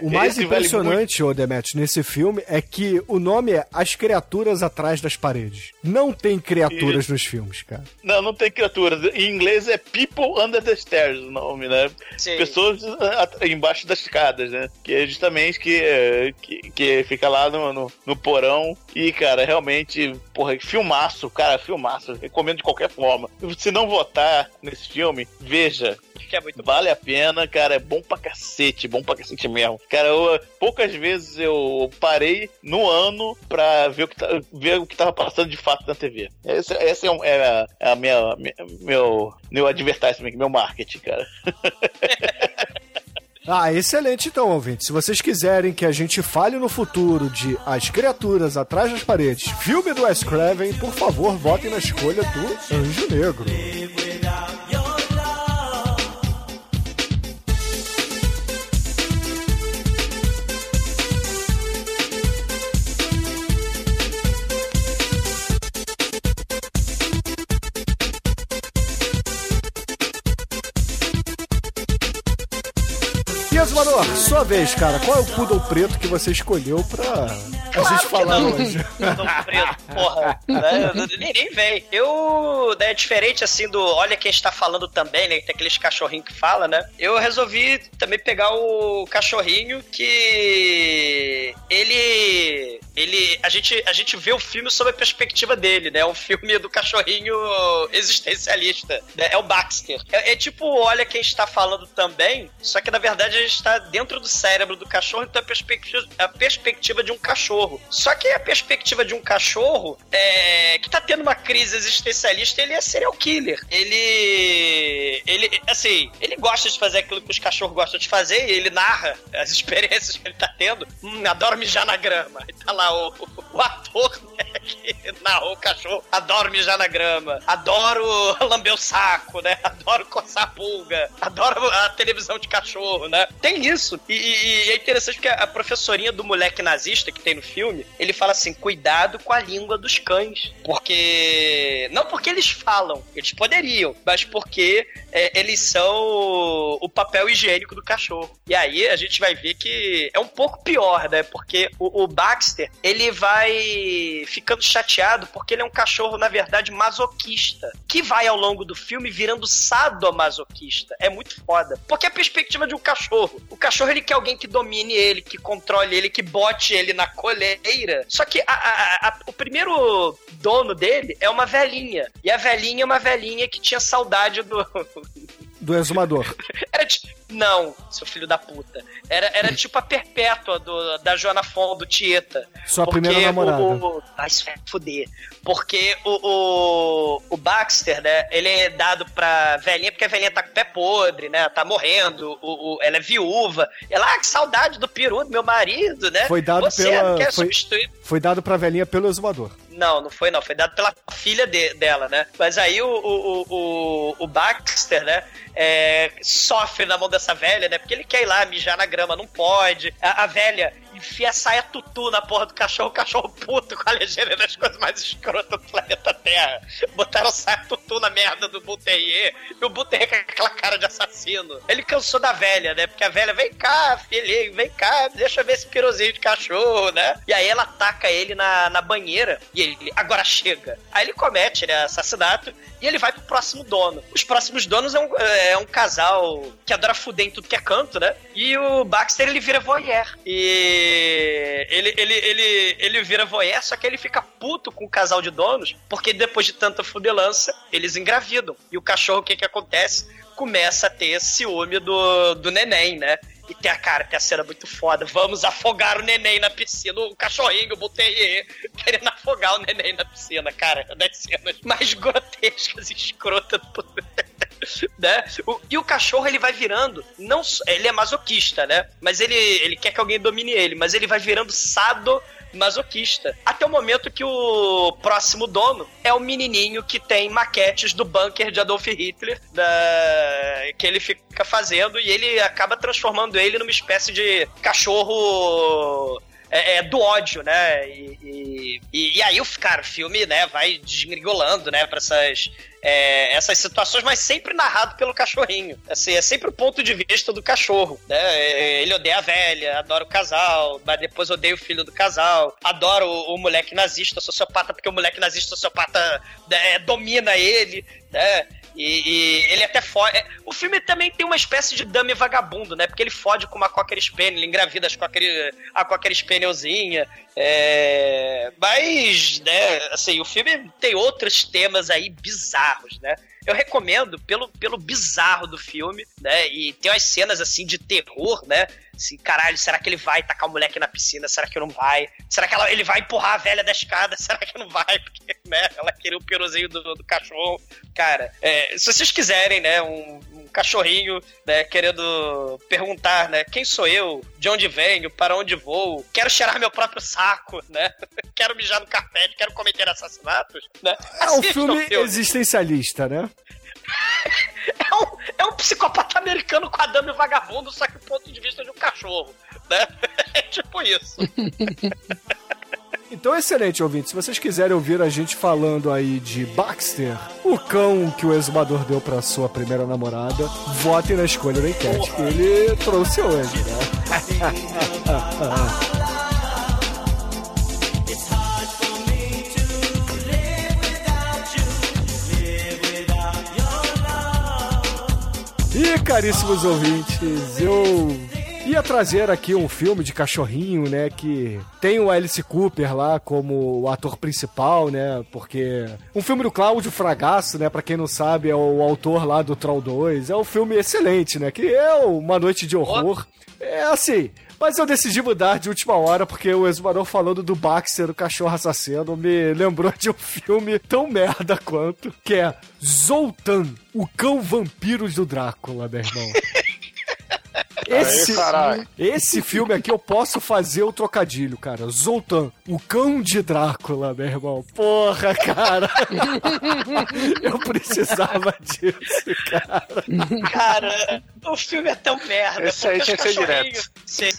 O mais Esse vale impressionante, ô Demet, nesse filme é que o nome é As Criaturas Atrás das Paredes. Não tem criaturas nos filmes, cara. Não, não tem criaturas. Em inglês é People Under the Stairs o nome, né? Sim. Pessoas ah, embaixo das escadas, né? Que é justamente que, eh, que, que fica lá no, no, no porão. E, cara, realmente, porra, filmaço, cara, filmaço. Recomendo de qualquer forma. Se não votar nesse filme, veja. Que é muito Vale a pena, cara. É bom pra cacete, bom pra cacete mesmo. Cara, eu, poucas vezes eu parei no ano pra ver o que, tá- ver o que tava passando de fato na TV. Esse, esse é, um- é a, é a minha, minha- meu, meu advertisement, meu marketing, cara. Ah, excelente então, ouvinte. Se vocês quiserem que a gente fale no futuro de As Criaturas Atrás das Paredes, filme do Wes Craven, por favor, votem na escolha do Anjo Negro. E Azumador, sua vez, cara. Qual é o poodle preto que você escolheu pra a gente falar não. hoje? Não, preto, porra. né? nem, nem vem. Eu, né, diferente assim do Olha quem está falando também, né? Tem aqueles cachorrinhos que fala, né? Eu resolvi também pegar o cachorrinho que ele. Ele. A gente, a gente vê o filme sob a perspectiva dele, né? Um filme do cachorrinho existencialista. né? É o Baxter. É, é tipo Olha quem está falando também, só que na verdade a gente está dentro do cérebro do cachorro, então é a perspectiva, a perspectiva de um cachorro. Só que a perspectiva de um cachorro é, que tá tendo uma crise existencialista, ele é serial killer. Ele. Ele. Assim, ele gosta de fazer aquilo que os cachorros gostam de fazer e ele narra as experiências que ele tá tendo. Hum, adoro mijar na grama. E tá lá o, o ator né, que narrou o cachorro. Adoro mijar na grama. Adoro lamber o saco, né? Adoro coçar a pulga. Adoro a televisão de cachorro, né? Tem isso. E, e- e é interessante porque a professorinha do moleque nazista que tem no filme, ele fala assim: cuidado com a língua dos cães. Porque. Não porque eles falam, eles poderiam, mas porque é, eles são o papel higiênico do cachorro. E aí a gente vai ver que é um pouco pior, né? Porque o, o Baxter, ele vai ficando chateado porque ele é um cachorro, na verdade, masoquista. Que vai ao longo do filme virando sadomasoquista. É muito foda. Porque a perspectiva de um cachorro. O cachorro, ele quer alguém que domine ele, que controle ele, que bote ele na coleira. Só que a- a- a- o primeiro dono dele é uma velhinha. E a velhinha é uma velhinha que tinha saudade do, Do exumador. era Não, seu filho da puta. Era, era tipo a perpétua do, da Joana Fon, do Tieta. Sua primeira namorada. O, o, vai foder. Porque o, o, o Baxter, né? Ele é dado pra velhinha, porque a velhinha tá com o pé podre, né? Tá morrendo. O, o- ela é viúva. Ela, ah, que saudade do peru do meu marido, né? Foi dado Você pela- não quer foi- substituir. Foi dado pra velhinha pelo exumador. Não, não foi não. Foi dado pela filha de- dela, né? Mas aí o, o, o, o- Baxter, né? é, sofre na mão dessa velha, né? Porque ele quer ir lá mijar na grama, não pode. A, a velha enfia a saia tutu na porra do cachorro, o cachorro puto com a legenda das coisas mais escrotas do planeta Terra. Botaram saia tutu na merda do Buterrier e o Buterrier com aquela cara de assassino. Ele cansou da velha, né? Porque a velha, vem cá, filhinho, vem cá, deixa eu ver esse piruzinho de cachorro, né? E aí ela ataca ele na, na banheira e ele, agora chega. Aí ele comete, né, assassinato e ele vai pro próximo dono. Os próximos donos é um, é um casal que adora fuder em tudo que é canto, né? E o Baxter, ele vira voyeur. E ele, ele, ele, ele vira voyeur, só que ele fica puto com o casal de donos, porque depois de tanta fudelança, eles engravidam. E o cachorro, o que que acontece? Começa a ter ciúme do, do neném, né? E tem a cara, tem a cena muito foda. Vamos afogar o neném na piscina. O cachorrinho, o Buterrier, querendo afogar o neném na piscina, cara. É Das cenas mais grotescas e escrotas do né? O- e o cachorro ele vai virando, não ele é masoquista, né? Mas ele, ele quer que alguém domine ele, mas ele vai virando sado masoquista. Até o momento que o próximo dono é o menininho que tem maquetes do bunker de Adolf Hitler, da- que ele fica fazendo e ele acaba transformando ele numa espécie de cachorro é, é, do ódio, né? E, e, e- aí, cara, o filme, né, vai desgringolando, né, pra essas, é, essas situações, mas sempre narrado pelo cachorrinho. Assim, é sempre o ponto de vista do cachorro, né? É, Ele odeia a velha, adora o casal, mas depois odeia o filho do casal, adora o, o moleque nazista, sociopata, porque o moleque nazista sociopata né, domina ele, né? E, e ele até fode. O filme também tem uma espécie de dummy vagabundo, né? Porque ele fode com uma Cocker Spaniel, ele engravida as Cocker, a Cocker Spanielzinha. É... Mas, né, assim, o filme tem outros temas aí bizarros, né? Eu recomendo pelo, pelo bizarro do filme, né? E tem umas cenas assim de terror, né? Assim, caralho, será que ele vai tacar o moleque na piscina? Será que não vai? Será que ela- ele vai empurrar a velha da escada? Será que não vai? Porque, né, ela queria o peruzinho do, do cachorro. Cara, é, se vocês quiserem, né, um cachorrinho, né, querendo perguntar, né, quem sou eu? De onde venho? Para onde vou? Quero cheirar meu próprio saco, né? Quero mijar no carpete, quero cometer assassinatos, né? É um filme filme. existencialista, né? É um, é um psicopata americano com a dama e vagabundo, só que do ponto de vista de um cachorro, né? É tipo isso. Então, excelente, ouvinte. Se vocês quiserem ouvir a gente falando aí de Baxter, o cão que o exumador deu pra sua primeira namorada, votem na escolha da enquete que ele trouxe hoje, né? E caríssimos ouvintes, eu ia trazer aqui um filme de cachorrinho, né, que tem o Alice Cooper lá como o ator principal, né, porque um filme do Cláudio Fragasso, né, pra quem não sabe, é o autor lá do Troll 2, é um filme excelente, né, que é Uma Noite de Horror. É assim, mas eu decidi mudar de última hora porque o exumador falando do Baxter, o cachorro assassino, me lembrou de um filme tão merda quanto, que é Zoltan, o cão vampiro do Drácula, meu irmão. Esse, Aí, esse filme aqui eu posso fazer o trocadilho, cara. Zoltan, o cão de Drácula, meu irmão. Porra, cara. eu precisava disso, cara. Cara, o filme é tão merda. Esse aí tinha os que ser cachorrinhos- Sim.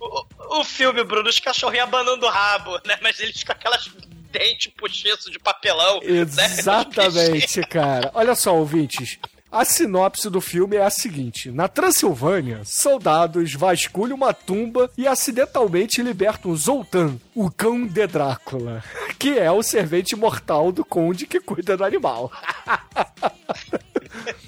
O, o filme, Bruno, os cachorrinhos abanando o rabo, né? Mas eles com aquelas dentes postiços de papelão. né? Exatamente, cara. Olha só, ouvintes. A sinopse do filme é a seguinte: Na Transilvânia, soldados vasculham uma tumba e acidentalmente libertam Zoltan, o cão de Drácula, que é o servente mortal do conde que cuida do animal.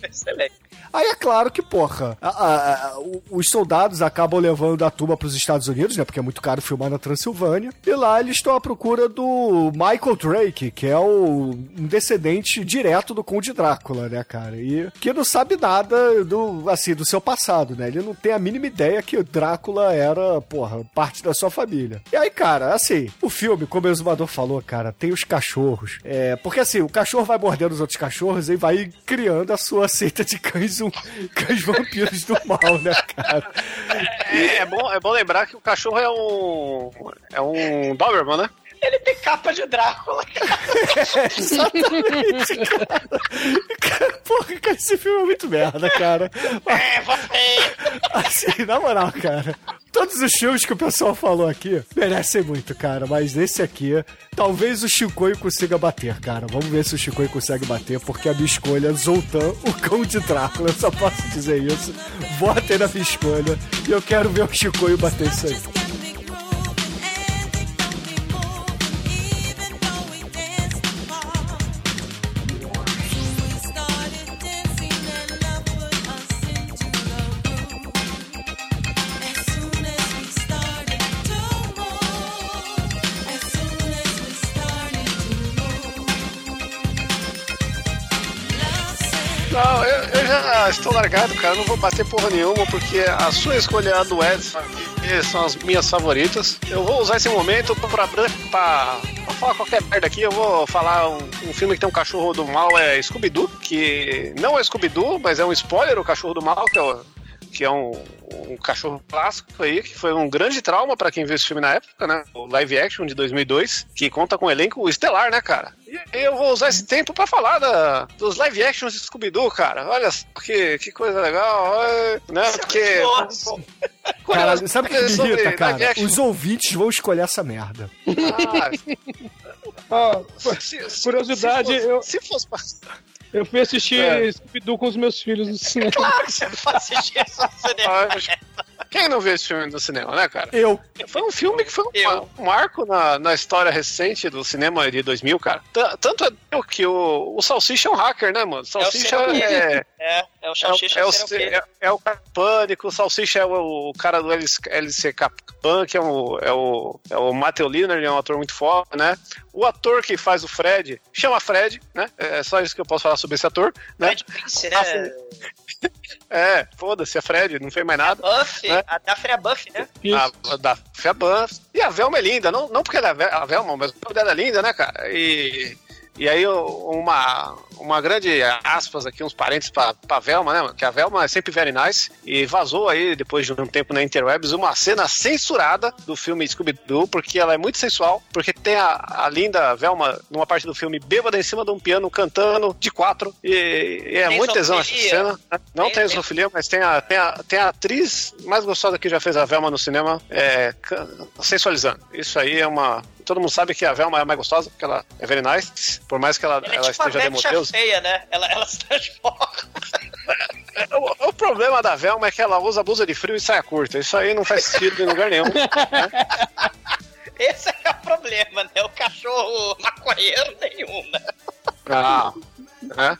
Excelente. Aí é claro que, porra, a- a- a- os soldados acabam levando a tumba pros Estados Unidos, né? Porque é muito caro filmar na Transilvânia. E lá eles estão à procura do Michael Drake, que é o, um descendente direto do Conde Drácula, né, cara? E que não sabe nada do, assim, do seu passado, né? Ele não tem a mínima ideia que o Drácula era, porra, parte da sua família. E aí, cara, assim, o filme, como o exumador falou, cara, tem os cachorros. É, porque assim, o cachorro vai mordendo os outros cachorros e vai criando sua seita de cães, um, cães vampiros do mal, né, cara? É, é bom, é bom lembrar que o cachorro é um. É um Doberman, né? Ele tem capa de Drácula. Exatamente, cara. Porra, cara, esse filme é muito merda, cara. É, você. Assim, na moral, cara. Todos os filmes que o pessoal falou aqui merecem muito, cara. Mas nesse aqui, talvez o Chicoio consiga bater, cara. Vamos ver se o Chicoio consegue bater, porque a minha escolha é Zoltan, o cão de Drácula. Eu só posso dizer isso. Votem na minha escolha. E eu quero ver o Chicoio bater isso aí. Estou largado, cara. Não vou bater porra nenhuma, porque a sua escolha é a do Edson, são as minhas favoritas. Eu vou usar esse momento pra, pra, pra falar qualquer merda aqui. Eu vou falar um, um filme que tem um cachorro do mal, é Scooby-Doo, que não é Scooby-Doo, mas é um spoiler, o cachorro do mal, que é que é um, um cachorro clássico aí, que foi um grande trauma pra quem viu esse filme na época, né? O live action de 2002, que conta com um elenco estelar, né, cara? E eu vou usar esse tempo pra falar da, dos live actions de Scooby-Doo, cara. Olha só que, que coisa legal, né? Porque. Caralho, sabe o que me irrita, cara? Os ouvintes vão escolher essa merda. Ah, se- se- curiosidade, se fosse- eu- Se fosse pra- eu fui assistir É. Scooby-Doo com os meus filhos no cinema. Claro que você vai assistir isso no cinema. Quem não viu esse filme no cinema, né, cara? Eu. Foi um filme que foi um, um marco na, na história recente do cinema de 2000, cara. T- Tanto é que o, o Salsicha é um hacker, né, mano? Salsicha serial é. É, é o é, o- Salsicha é, o, serial killer. é, é o pânico, o Salsicha é o, o cara do LC, LC Capcan, que é o, é o, é o Matthew Lillard, ele é um ator muito foda, né? O ator que faz o Fred chama Fred, né? É só isso que eu posso falar sobre esse ator, né? Fred Prince, né? É, foda-se, é Fred, não fez mais nada. Buffy, né? a Daphne é a Buffy, né? A, a da Fia Buff. E a Velma é linda, não, não porque ela é a Velma, mas porque ela é linda, né, cara? E, e aí o- uma, uma grande aspas aqui, uns parentes pra, pra Velma, né? Que a Velma é sempre very nice. E vazou aí, depois de um tempo na Interwebs, uma cena censurada do filme Scooby-Doo, porque ela é muito sensual, porque tem a, a linda Velma, numa parte do filme, bêbada em cima de um piano, cantando de quatro. E, e é Tem muito tesão essa cena. né? Não Tem- tem, mas tem a, tem, a, tem a atriz mais gostosa que já fez a Velma no cinema é, sensualizando. Isso aí é uma. Todo mundo sabe que a Velma é a mais gostosa, porque ela é very nice, por mais que ela, Ela é ela tipo esteja Betcha feia, né? Ela, ela se transforma. O, o problema da Velma é que ela usa blusa de frio e saia curta. Isso aí não faz sentido em lugar nenhum. Esse é o problema, né? O cachorro maconheiro nenhum, né? Ah, né?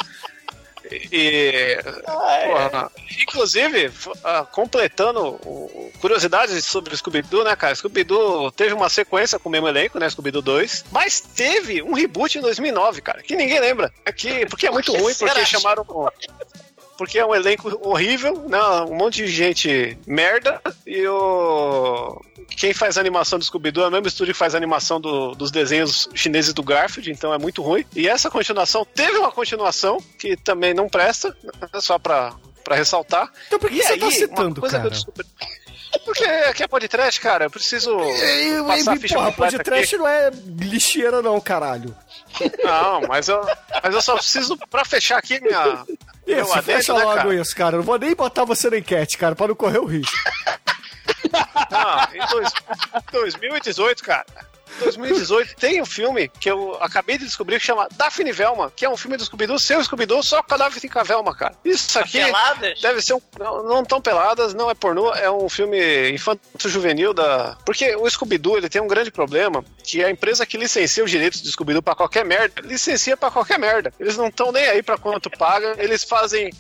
E, Ah, é. porra, inclusive, ah, completando curiosidades sobre o Scooby-Doo, né, cara? Scooby-Doo teve uma sequência com o mesmo elenco, né? Scooby-Doo 2, mas teve um reboot em 2009, cara, que ninguém lembra. É que, porque é muito ruim, porque chamaram. Porque é um elenco horrível, né? Um monte de gente merda. E o. Quem faz a animação do Scooby-Doo é o mesmo estúdio que faz a animação do- dos desenhos chineses do Garfield, então é muito ruim. E essa continuação teve uma continuação que também não presta, né, só pra, pra ressaltar. Então por que E você aí, tá citando, cara? Porque aqui é podcast, cara. Eu preciso passar a E, ficha porra, completa pode trash não é lixeira não, caralho. Não, mas eu, mas eu só preciso, pra fechar aqui minha... Isso, adendo, fecha né, logo cara? isso, cara. Eu não vou nem botar você na enquete, cara, pra não correr o risco. Não, em dois- 2018, cara. 2018 tem um filme que eu acabei de descobrir que chama Daphne Velma, que é um filme do Scooby-Doo, seu Scooby-Doo, só com a Daphne com a Velma, cara. Isso aqui Peladas? deve ser um. Não, não tão peladas, não é pornô, é um filme infanto-juvenil da. Porque o Scooby-Doo ele tem um grande problema, que a empresa que licencia os direitos do Scooby-Doo pra qualquer merda, licencia pra qualquer merda. Eles não estão nem aí pra quanto paga, eles fazem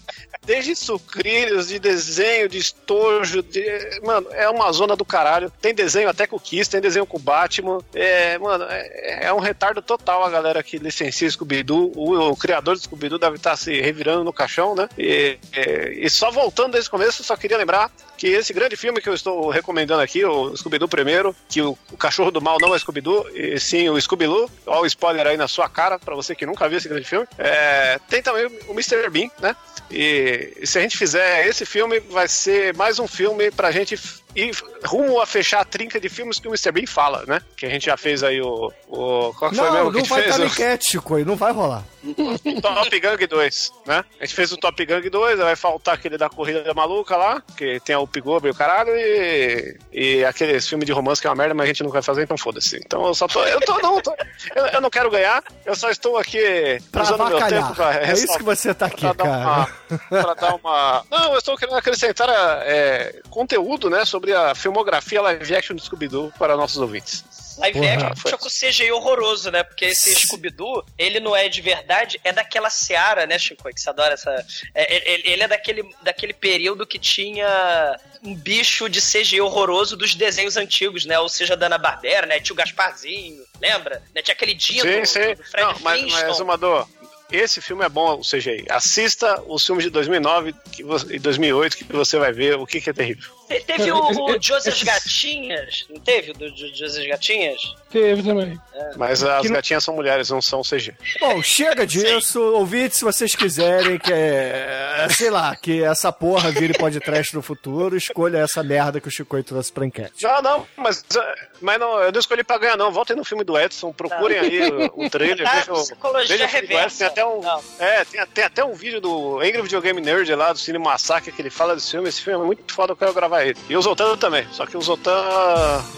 desde sucrilhos, de desenho, de estojo, de... Mano, é uma zona do caralho. Tem desenho até com o Kiss, tem desenho com o Batman. É, mano, é, é um retardo total a galera que licencia Scooby-Doo. O, o criador do Scooby-Doo deve estar se revirando no caixão, né? E, é, e só voltando desde o começo, só queria lembrar que esse grande filme que eu estou recomendando aqui, o Scooby-Doo primeiro, que o, o Cachorro do Mal não é Scooby-Doo, e sim o Scooby-Doo. Olha o spoiler aí na sua cara, pra você que nunca viu esse grande filme. É, tem também o Mr. Bean, né? E, e se a gente fizer esse filme, vai ser mais um filme pra gente ir rumo a fechar a trinca de filmes que o Mr. Bean fala, né? Que a gente já fez aí o. o qual que foi Não, mesmo que não a gente vai fez? estar O- Chico, aí não vai rolar. Top Gang 2, né? A gente fez o Top Gang 2, aí vai faltar aquele da corrida maluca lá, que tem a Gober e o caralho, e, e aqueles filmes de romance que é uma merda, mas a gente não vai fazer, então foda-se. Então eu só tô. Eu, tô, não, tô- eu, eu não quero ganhar, eu só estou aqui Pra usando meu tempo pra É isso que você tá aqui, pra dar cara. uma- pra dar uma. Não, eu estou querendo acrescentar é, conteúdo, né, sobre a filmografia live action do Scooby-Doo para nossos ouvintes. Live Porra. action puxa com CGI horroroso, né? Porque esse Scooby-Doo, ele não é de verdade, é daquela seara, né, Chico? Que você adora essa. é- é- ele ele é daquele, daquele período que tinha um bicho de CGI horroroso dos desenhos antigos, né? Ou seja, da Ana Barbera, né? Tinha o Gasparzinho, lembra? Né? Tinha aquele Dino Sim, sim. do Fred Não, mas, mas Amador, esse filme é bom, o CGI. Assista os filmes de 2009 que você- e 2008 que você vai ver o que, que é terrível. Te- Teve o, o Joseph Gatinhas, não teve? o Do, do Joseph Gatinhas? Teve também. Mas as Que não- gatinhas são mulheres, não são CG. Bom, chega disso. Ouvintes, se vocês quiserem que, é, sei lá, que essa porra vire podcast no futuro, escolha essa merda que o Chico trouxe pra enquete. Já não, mas, eh, mas não, eu não escolhi pra ganhar, não. Voltem no filme do Edson, procurem aí o, o trailer. Tá, vejam, psicologia vejam o filme do Edson. reversa. Tem até, um, Não. é, tem, tem até um vídeo do Angry Video Game Nerd lá, do Cine Massacre, que ele fala desse filme. Esse filme é muito foda, eu quero gravar ele. E o Zoltan também, só que o Zoltan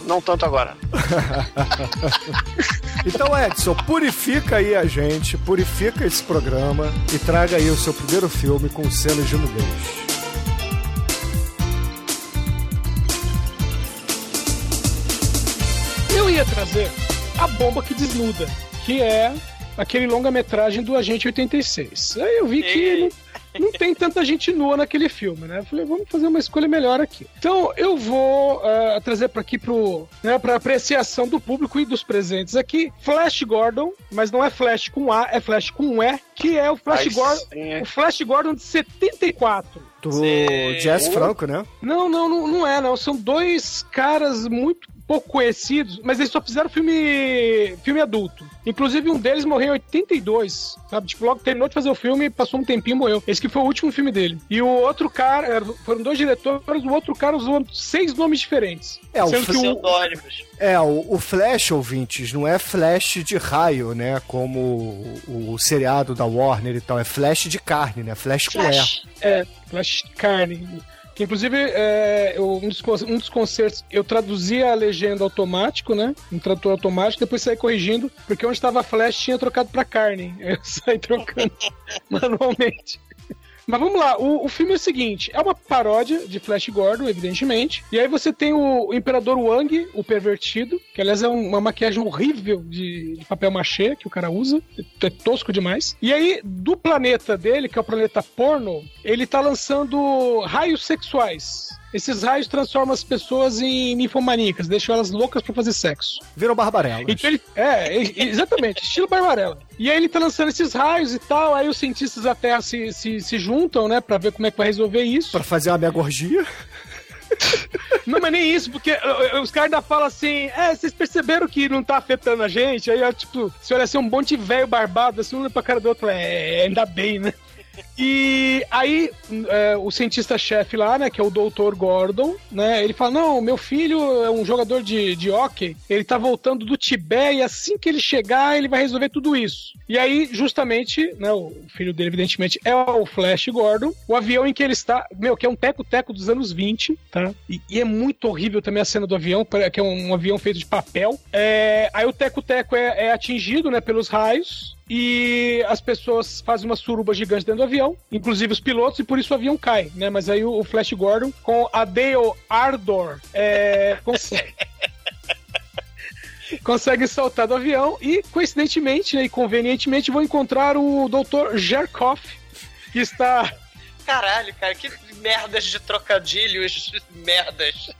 não tanto agora. Então, Edson, purifica aí a gente, purifica esse programa e traga aí o seu primeiro filme com cenas de nudez. Eu ia trazer a bomba que desnuda, que é aquele longa-metragem do Agente 86. Aí eu vi que não, não tem tanta gente nua naquele filme, né? Eu falei, vamos fazer uma escolha melhor aqui. Então eu vou ah, trazer para aqui pro, né, para apreciação do público e dos presentes aqui, Flash Gordon, mas não é Flash com A, é Flash com E, que é o Flash Aí Gordon, sim, hein? o Flash Gordon de 74. Do Sim. Jazz Franco, né? Não, não, não, não é, não. São dois caras muito pouco conhecidos, mas eles só fizeram filme filme adulto. Inclusive, um deles morreu em 82, sabe? Tipo, logo terminou de fazer o filme, passou um tempinho e morreu. Esse que foi o último filme dele. E o outro cara, era- foram dois diretores, o outro cara usou seis nomes diferentes. É, o que o, Pseudônimos. É, o, o Flash, ouvintes, não é Flash de raio, né? Como o, o seriado da Warner e tal. É Flash de carne, né? Flash com E. Flash. É, Flash Carne. Que inclusive é, eu- um, dos, um dos concertos eu traduzia a legenda automático, né? Um tradutor automático, depois saí corrigindo, porque onde estava Flash tinha trocado pra carne. Eu saí trocando manualmente. Mas vamos lá, o, o filme é o seguinte: é uma paródia de Flash Gordon, evidentemente. E aí você tem o Imperador Wang, o pervertido, que aliás é um- uma maquiagem horrível de, de papel machê que o cara usa. É tosco demais. E aí, do planeta dele, que é o planeta porno, ele tá lançando raios sexuais. Esses raios transformam as pessoas em ninfomaníacas, deixam elas loucas pra fazer sexo. Viram Barbarella. Então ele, é, exatamente, estilo Barbarella. E aí ele tá lançando esses raios e tal, aí os cientistas da Terra se, se, se juntam, né, pra ver como é que vai resolver isso. Pra fazer uma megorgia. Não, mas nem isso, porque uh, uh, os caras ainda falam assim, é, vocês perceberam que não tá afetando a gente? Aí, ó, tipo, você olha assim, um monte de velho barbado, assim, um olha pra cara do outro, é, ainda bem, né? E aí, é, o cientista-chefe lá, né, que é o Dr. Gordon, né, ele fala, não, meu filho é um jogador de, de hockey, ele tá voltando do Tibete e assim que ele chegar, ele vai resolver tudo isso. E aí, justamente, né, o filho dele, evidentemente, é o Flash Gordon, o avião em que ele está, meu, que é um teco-teco dos anos 20, tá? E, e é muito horrível também a cena do avião, que é um, um avião feito de papel. É, aí o teco-teco é, é atingido, né, pelos raios, e as pessoas fazem uma suruba gigante dentro do avião, inclusive os pilotos, e por isso o avião cai, né? Mas aí o, Flash Gordon, com a Dale Ardor, é, consegue. consegue saltar do avião e, coincidentemente né, e convenientemente, vão encontrar o Dr. Jerkoff, que está Caralho, cara, que merdas de trocadilhos, merdas.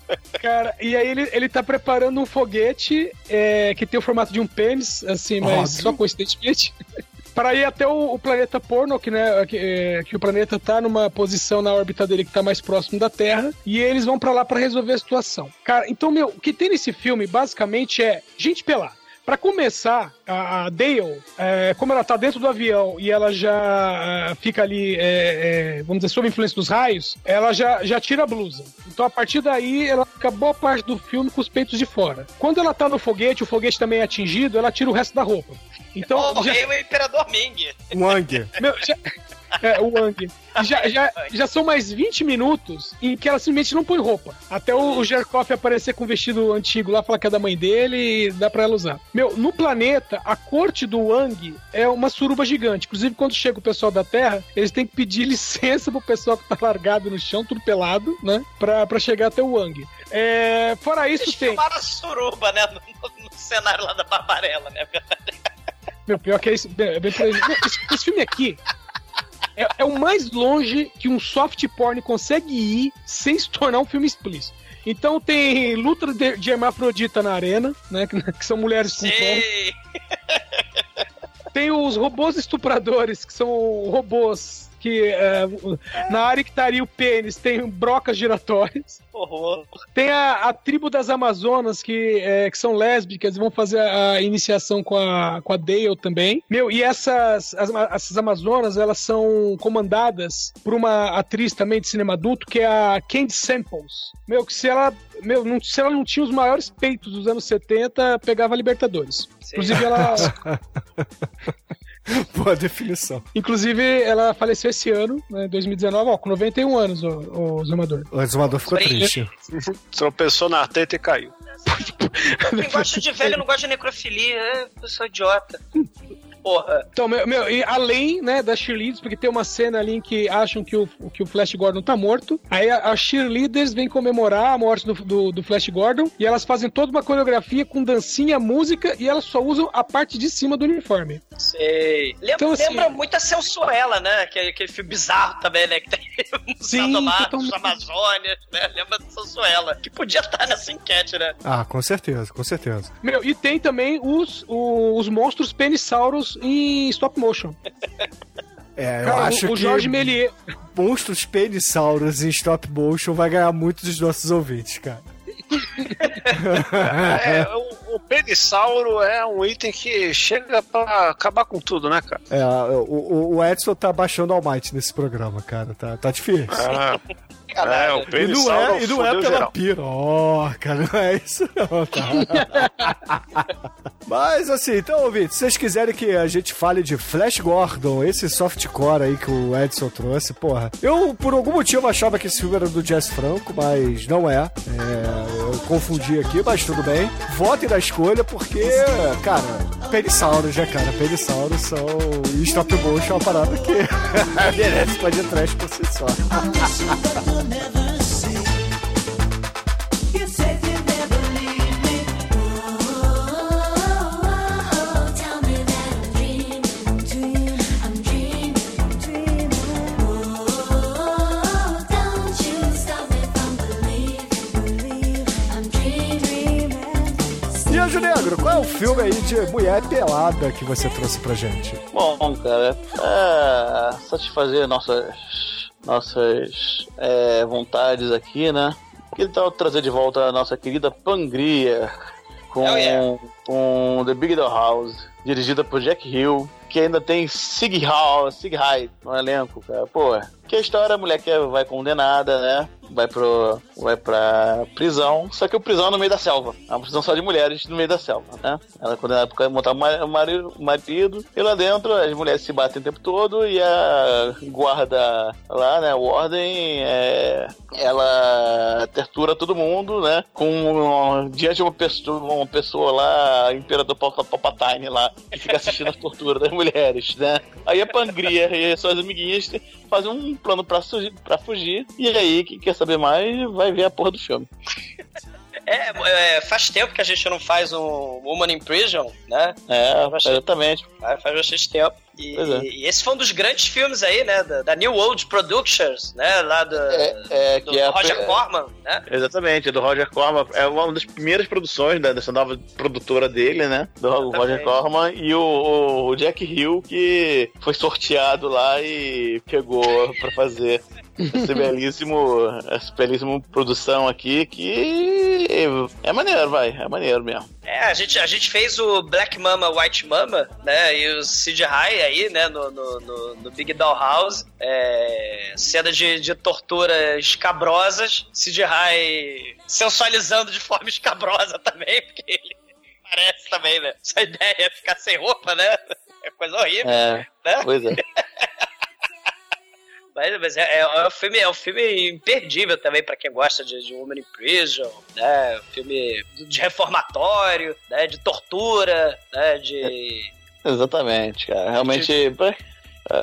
Cara, e aí ele, ele tá preparando um foguete é, que tem o formato de um pênis, assim, mas Óbvio. só coincidentemente. Para ir até o, o planeta Porno, que, né, que, é, que o planeta tá numa posição na órbita dele que tá mais próximo da Terra, e eles vão pra lá pra resolver a situação. Cara, então, meu, o que tem nesse filme basicamente é gente pelada. Pra começar, a, a Dale, é, como ela tá dentro do avião e ela já é, fica ali, é, é, vamos dizer, sob influência dos raios, ela já, já tira a blusa. Então, a partir daí, ela fica boa parte do filme com os peitos de fora. Quando ela tá no foguete, o foguete também é atingido, ela tira o resto da roupa. Então, Oh, já, morreu o Imperador Ming. Wang. meu, já- é, o Wang. Já, já, já são mais 20 minutos em que ela simplesmente não põe roupa. Até o, o Jerkoff aparecer com um vestido antigo lá, falar que é da mãe dele e dá pra ela usar. Meu, no planeta, a corte do Wang é uma suruba gigante. Inclusive, quando chega o pessoal da Terra, eles têm que pedir licença pro pessoal que tá largado no chão, tudo pelado, né? Pra, pra chegar até o Wang. É, fora isso, Eles tem. a suruba, né? No, no- cenário lá da Barbarella, né? Meu, pior que é isso. Esse, esse filme aqui é, é o mais longe que um soft porn consegue ir sem se tornar um filme explícito. Então tem luta de, de hermafrodita na arena, né? Que, que são mulheres com. Tem os robôs estupradores, que são robôs que é, na área que estaria o pênis tem brocas giratórias. Horror. Tem a, a tribo das Amazonas, que, é, que são lésbicas e vão fazer a, a iniciação com a, com a Dale também. Meu, e essas, as- essas Amazonas, elas são comandadas por uma atriz também de cinema adulto, que é a Candy Samples. Meu, que se ela, meu, não, se ela não tinha os maiores peitos dos anos 70, pegava Libertadores. Inclusive, ela, Boa definição. inclusive, ela faleceu esse ano, né, 2019, ó, com 91 anos, o, o Zamador. O exumador ficou Brinde. triste. Tropeçou na teta e caiu. Quem gosta de velho não gosta de necrofilia. É, eu sou idiota. Porra. Então, meu, meu, e além, né, das cheerleaders, porque tem uma cena ali em que acham que o, que o Flash Gordon tá morto. Aí as cheerleaders vêm comemorar a morte do, do, do Flash Gordon e elas fazem toda uma coreografia com dancinha, música e elas só usam a parte de cima do uniforme. Sei. Lembra, Então, assim- lembra muito a Sensuela, né? Aquele, aquele filme bizarro também, né? Que tem Sim, totalmente. Amazônia, né? Lembra da Sensuela. Que podia estar nessa enquete, né? Ah, com certeza, com certeza. Meu, e tem também os, o- os monstros penissauros em stop motion. É, eu Cara, acho o, o que Jorge Méliès. monstros penissauros em stop motion vai ganhar muito dos nossos ouvintes, cara. É, o, o penissauro é um item que chega pra acabar com tudo, né, cara? É, o, o- Edson tá baixando All Might nesse programa, cara. Tá, tá difícil. Ah. É, o E não é, e não é pela geral. piroca, não é isso não, tá? Mas assim, então, ouvintes, se vocês quiserem que a gente fale de Flash Gordon, esse softcore aí que o Edson trouxe, porra, eu por algum motivo achava que esse filme era do Jazz Franco, mas não é. É, eu confundi aqui, mas tudo bem. Votem na escolha porque, cara, Penissauros, né, cara? Penissauros são. E stop motion é uma parada que merece pode trash por si só. É filme aí de mulher pelada que você trouxe pra gente? Bom, cara, é satisfazer nossas, nossas é, vontades aqui, né? Que tal trazer de volta a nossa querida Pangria com, Oh, yeah. com The Big Doll House, dirigida por Jack Hill, que ainda tem Sig Hall, Sig Hyde no elenco, cara. Pô, que a história, a mulher que vai condenada, né? Vai, pro, vai pra prisão, só que o prisão é no meio da selva. É uma prisão só de mulheres no meio da selva, né? Ela é condenada por montar o ma- o marido, marido, e lá dentro as mulheres se batem o tempo todo e a guarda lá, né? O ordem, é, ela tortura todo mundo, né? Com, diante de uma pessoa, uma pessoa lá, Imperador Pal- Palpatine lá, que fica assistindo a tortura das mulheres, né? Aí a Pangria e as suas amiguinhas fazem um plano pra, surgir- pra fugir, e aí, quem quer saber mais, vai ver a porra do filme. É, é, faz tempo que a gente não faz um Woman in Prison, né? É, Achei- exatamente. Faz faz bastante tempo. E, é. e esse foi um dos grandes filmes aí, né? Da, da New World Productions, né? Lá do, É, é, do que é a- Roger Corman, né? Exatamente, do Roger Corman. É uma das primeiras produções da- dessa nova produtora dele, né? Do Roger Corman e o, o Jack Hill, que foi sorteado lá e pegou pra fazer esse belíssimo, essa belíssima produção aqui, que é maneiro, vai, é maneiro mesmo. É, a gente, a gente fez o Black Mama, White Mama, né? E o Sid High aí, né? No, no, no- no Big Doll House. É, cena de, de tortura escabrosas. Sid High sensualizando de forma escabrosa também, porque ele parece também, né? Essa ideia é ficar sem roupa, né? É coisa horrível, É, né? pois é. Mas, mas é, é, é um filme, é um filme imperdível também pra quem gosta de, de Woman in Prison, né? Um filme de reformatório, né? De tortura, né? De. Exatamente, cara. Realmente.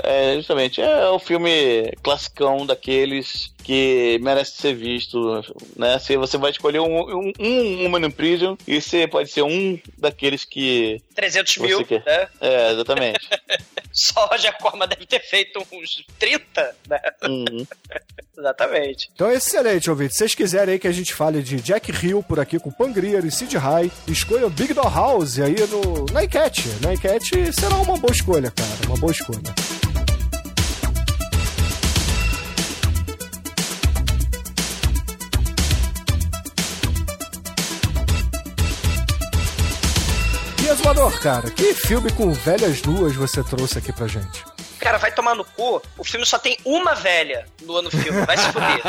É, justamente, é o filme classicão daqueles que merece ser visto, né? Se você vai escolher um, um, um Human in Prison, e você pode ser um daqueles que 300 você mil, quer. né? É, exatamente. Só Roger Corman deve ter feito uns 30, né? Uhum. Exatamente. Então, excelente, ouvinte. Se vocês quiserem aí que a gente fale de Jack Hill por aqui com Pangria e Sid High, escolham Big Doll House aí no, na enquete. Na enquete será uma boa escolha, cara. Uma boa escolha. Exumador, cara, que filme com velhas nuas você trouxe aqui pra gente? Cara, vai tomar no cu. O filme só tem uma velha nua no filme. Vai se fuder.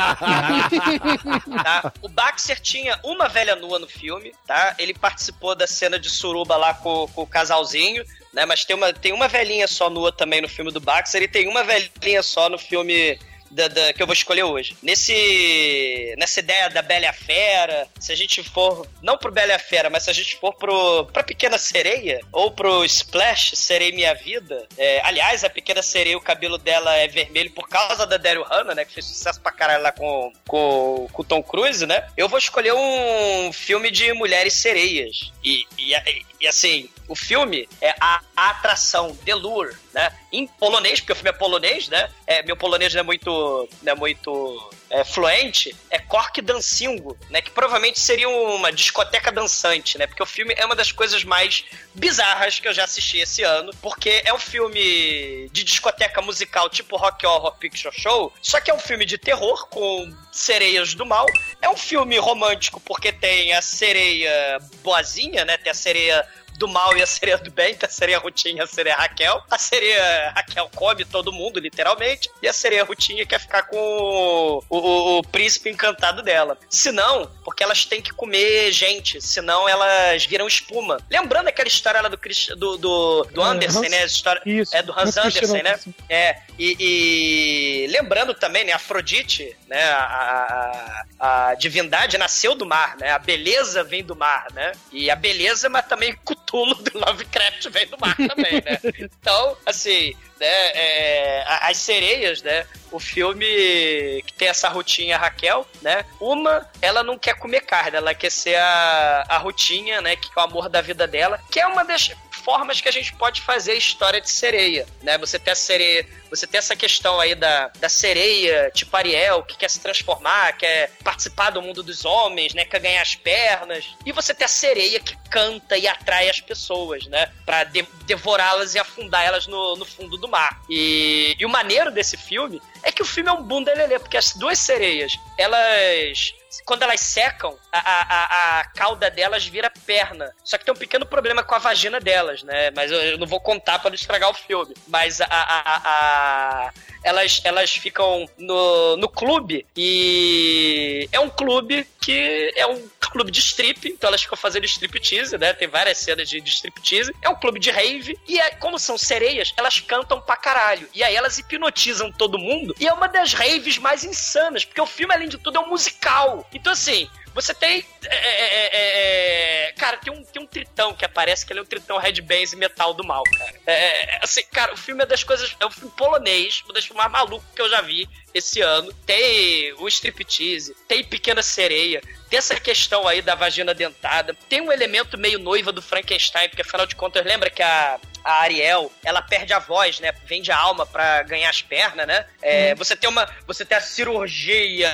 tá? O Baxter tinha uma velha nua no filme, tá? Ele participou da cena de suruba lá com, com o casalzinho, né? Mas tem uma, tem uma velhinha só nua também no filme do Baxter e tem uma velhinha só no filme da, da- que eu vou escolher hoje. Nesse, nessa ideia da Bela Fera, se a gente for, não pro Bela Fera, mas se a gente for pro, pra Pequena Sereia, ou pro Splash, Serei Minha Vida, é, aliás, a Pequena Sereia, o cabelo dela é vermelho por causa da Daryl Hannah, né, que fez sucesso pra caralho lá com, com, com o Tom Cruise, né, eu vou escolher um filme de mulheres sereias. E, e, e, assim, o filme é a, atração, The Lure, né? Em polonês, porque o filme é polonês, né? É, meu polonês não é muito, não é muito é, fluente. É Cork Dancingo, né? Que provavelmente seria uma discoteca dançante, né? Porque o filme é uma das coisas mais bizarras que eu já assisti esse ano, porque é um filme de discoteca musical tipo Rock Horror Picture Show, só que é um filme de terror com sereias do mal. É um filme romântico porque tem a sereia boazinha, né? Tem a sereia do mal e a sereia do bem, tem a sereia Rutinha e a sereia Raquel. A sereia Raquel come todo mundo, literalmente, e a sereia Rutinha quer ficar com o, o- o príncipe encantado dela. Se não, porque elas têm que comer gente, senão elas viram espuma. Lembrando aquela história lá do, do, do, do É, Anderson, Hans- né? A história, Isso. é do Hans Andersen, né? Andersen. É, e, e lembrando também, né, Afrodite, né, a, a, a divindade nasceu do mar, né, a beleza vem do mar, né, e a beleza, mas também Cthulhu do Lovecraft vem do mar também, né. Então, assim, né, é, as sereias, né, o filme que tem essa rotinha Raquel, né, uma, ela não quer comer carne, ela quer ser a, a rotinha, né, que é o amor da vida dela, que é uma das formas que a gente pode fazer a história de sereia, né? Você tem a sereia, você tem essa questão aí da, da sereia, tipo Ariel, que quer se transformar, quer participar do mundo dos homens, né? Quer ganhar as pernas. E você tem a sereia que canta e atrai as pessoas, né? Pra de- devorá-las e afundar elas no, no fundo do mar. E, e o maneiro desse filme é que o filme é um bundelelê, porque as duas sereias, elas quando elas secam, a, a, a- cauda delas vira perna. Só que tem um pequeno problema com a vagina delas, né? Mas eu, eu não vou contar pra não estragar o filme. Mas a- a- a- elas, elas ficam no, no clube e é um clube que é um clube de strip, então elas ficam fazendo striptease, né? Tem várias cenas de, de striptease. É um clube de rave e é- como são sereias, elas cantam pra caralho. E aí elas hipnotizam todo mundo e é uma das raves mais insanas, porque o filme, além de tudo, é um musical. Então, assim, você tem. é, é, é, é, cara, tem um, tem um tritão que aparece que ele é um tritão Red Bands e metal do mal, cara. É, é, assim, cara, o filme é das coisas. É um filme polonês, um dos filmes mais malucos que eu já vi esse ano. Tem o striptease, tem Pequena Sereia, tem essa questão aí da vagina dentada, tem um elemento meio noiva do Frankenstein, porque afinal de contas, lembra que a, a Ariel, ela perde a voz, né? Vende a alma pra ganhar as pernas, né? É, Você tem uma. Você tem a cirurgia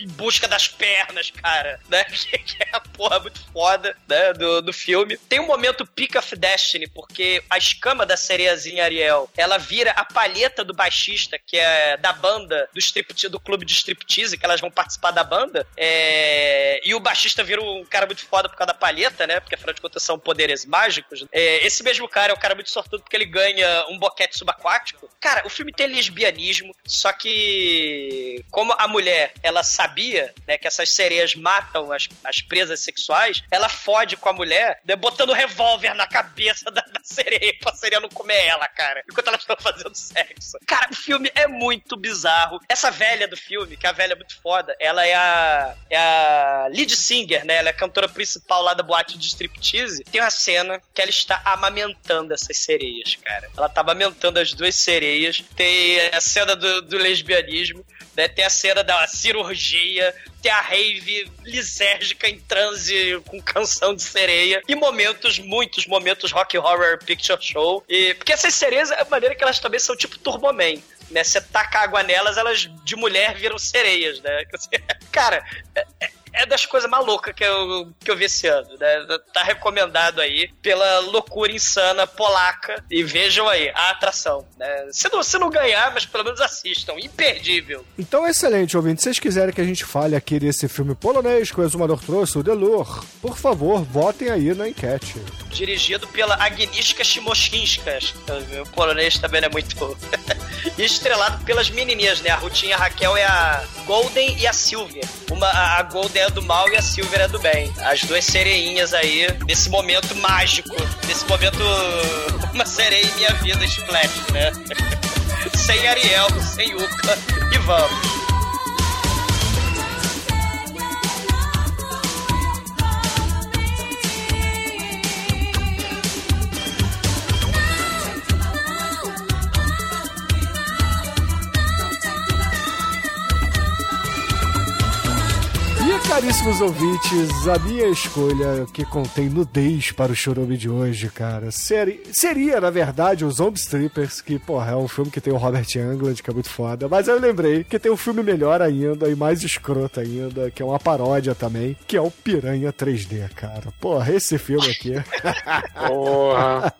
em busca das pernas, cara, né? Que, é a porra muito foda, né? Do, do filme. Tem um momento Peak of Destiny, porque a escama da sereiazinha Ariel, ela vira a palheta do baixista, que é da banda do striptease, do clube de striptease, que elas vão participar da banda. É, E o baixista vira um cara muito foda por causa da palheta, né? Porque afinal de contas são poderes mágicos. É, Esse mesmo cara é um cara muito sortudo porque ele ganha um boquete subaquático. Cara, o filme tem lesbianismo, só que como a mulher, ela sabia, né, que essas sereias matam as, as presas sexuais, ela fode com a mulher, né, botando revólver na cabeça da, da sereia pra sereia não comer ela, cara, enquanto elas estão fazendo sexo. Cara, o filme é muito bizarro. Essa velha do filme, que é a velha muito foda, ela é a, é a lead singer, né, ela é a cantora principal lá da boate de striptease. Tem uma cena que ela está amamentando essas sereias, cara. Ela tá amamentando as duas sereias. Tem a cena do, do lesbianismo, né? Tem a cena da cirurgia, tem a rave lisérgica em transe com canção de sereia e momentos, muitos momentos rock horror picture show. E, porque essas sereias, a maneira que elas também são tipo Turboman. Né? Você taca água nelas, elas de mulher viram sereias, né? Cara, é, é das coisas malucas que eu, que eu vi esse ano, né? Tá recomendado aí pela loucura insana polaca. E vejam aí, a atração, né? Se não, se não ganhar, mas pelo menos assistam. Imperdível. Então, excelente, ouvinte. Se vocês quiserem que a gente fale aqui desse filme polonês que o Exumador trouxe, o Delor, por favor, votem aí na enquete. Dirigido pela Agnieszka Shimoshinska. O polonês também não é muito. e estrelado pelas menininhas, né? A Rutinha a Raquel é a Golden e a Silvia. Uma, a Golden é do mal e a Silvia é do bem. As duas sereinhas aí, nesse momento mágico. Nesse momento, uma sereia em minha vida, Splash, né? sem Ariel, sem Uka. E vamos. Caríssimos ouvintes, a minha escolha que contém nudez para o chorume de hoje, cara, seri- seria, na verdade, o Zombie Strippers, que, porra, é um filme que tem o Robert Englund, que é muito foda, mas eu lembrei que tem um filme melhor ainda e mais escroto ainda, que é uma paródia também, que é o Piranha 3D, cara. Porra, esse filme aqui. Porra.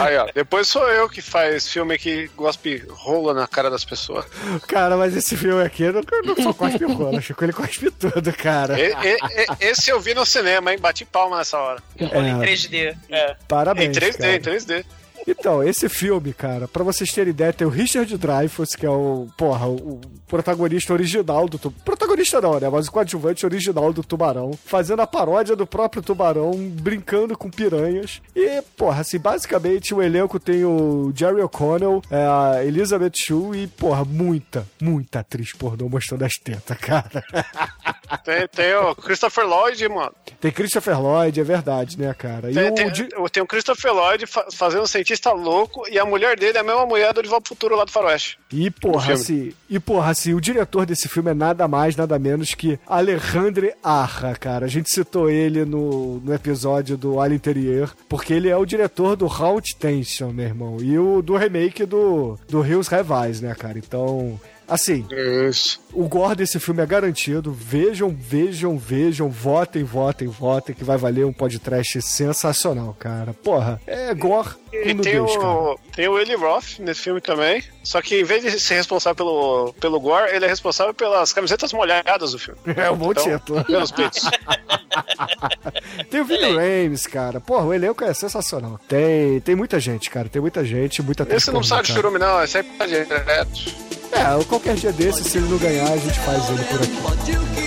Aí, ó. Depois sou eu que faz filme que gospe rola na cara das pessoas. cara, mas esse filme aqui não, não só cospe rola, Chico, ele cospe tudo, cara. E- e- e- esse eu vi no cinema, hein? Bati palma nessa hora. Rola em É. 3D. É. Parabéns, Em 3D, cara. em 3D. Então, esse filme, cara, pra vocês terem ideia, tem o Richard Dreyfuss, que é o, porra, o, protagonista original do Tubarão. Protagonista não, né? Mas o coadjuvante original do Tubarão, fazendo a paródia do próprio Tubarão, brincando com piranhas. E, porra, assim, basicamente o elenco tem o Jerry O'Connell, é, a Elizabeth Shue e, porra, muita, muita atriz pornô mostrando as tetas, cara. Tem, tem o Christopher Lloyd, mano. Tem Christopher Lloyd, é verdade, né, cara? E Tem, o tem, tem o Christopher Lloyd fa- fazendo um cientista louco e a mulher dele é a mesma mulher do De Volta Futuro lá do Faroeste. E porra, assim, e porra, assim, o diretor desse filme é nada mais, nada menos que Alejandro Arra, cara. A gente citou ele no, no episódio do Alien Interior, porque ele é o diretor do Haunted Tension, meu irmão, e o do remake do, do Hills Revise, né, cara? Então, assim, Isso. o gore desse filme é garantido. Vejam, vejam, vejam, votem, votem, votem, que vai valer um podcast sensacional, cara. Porra, é gore E tem cara. o, tem o Eli Roth nesse filme também. Só que em vez de ser responsável pelo, pelo gore, ele é responsável pelas camisetas molhadas do filme. É um bom Então, título. Pelos peitos. Tem o Vini Rames, cara. Porra, o elenco é sensacional. Tem, tem muita gente, cara. Tem muita gente, muita Esse não sabe de churume, não. Esse aí pode ir direto. É, qualquer dia desse, se ele não ganhar, a gente faz ele por aqui.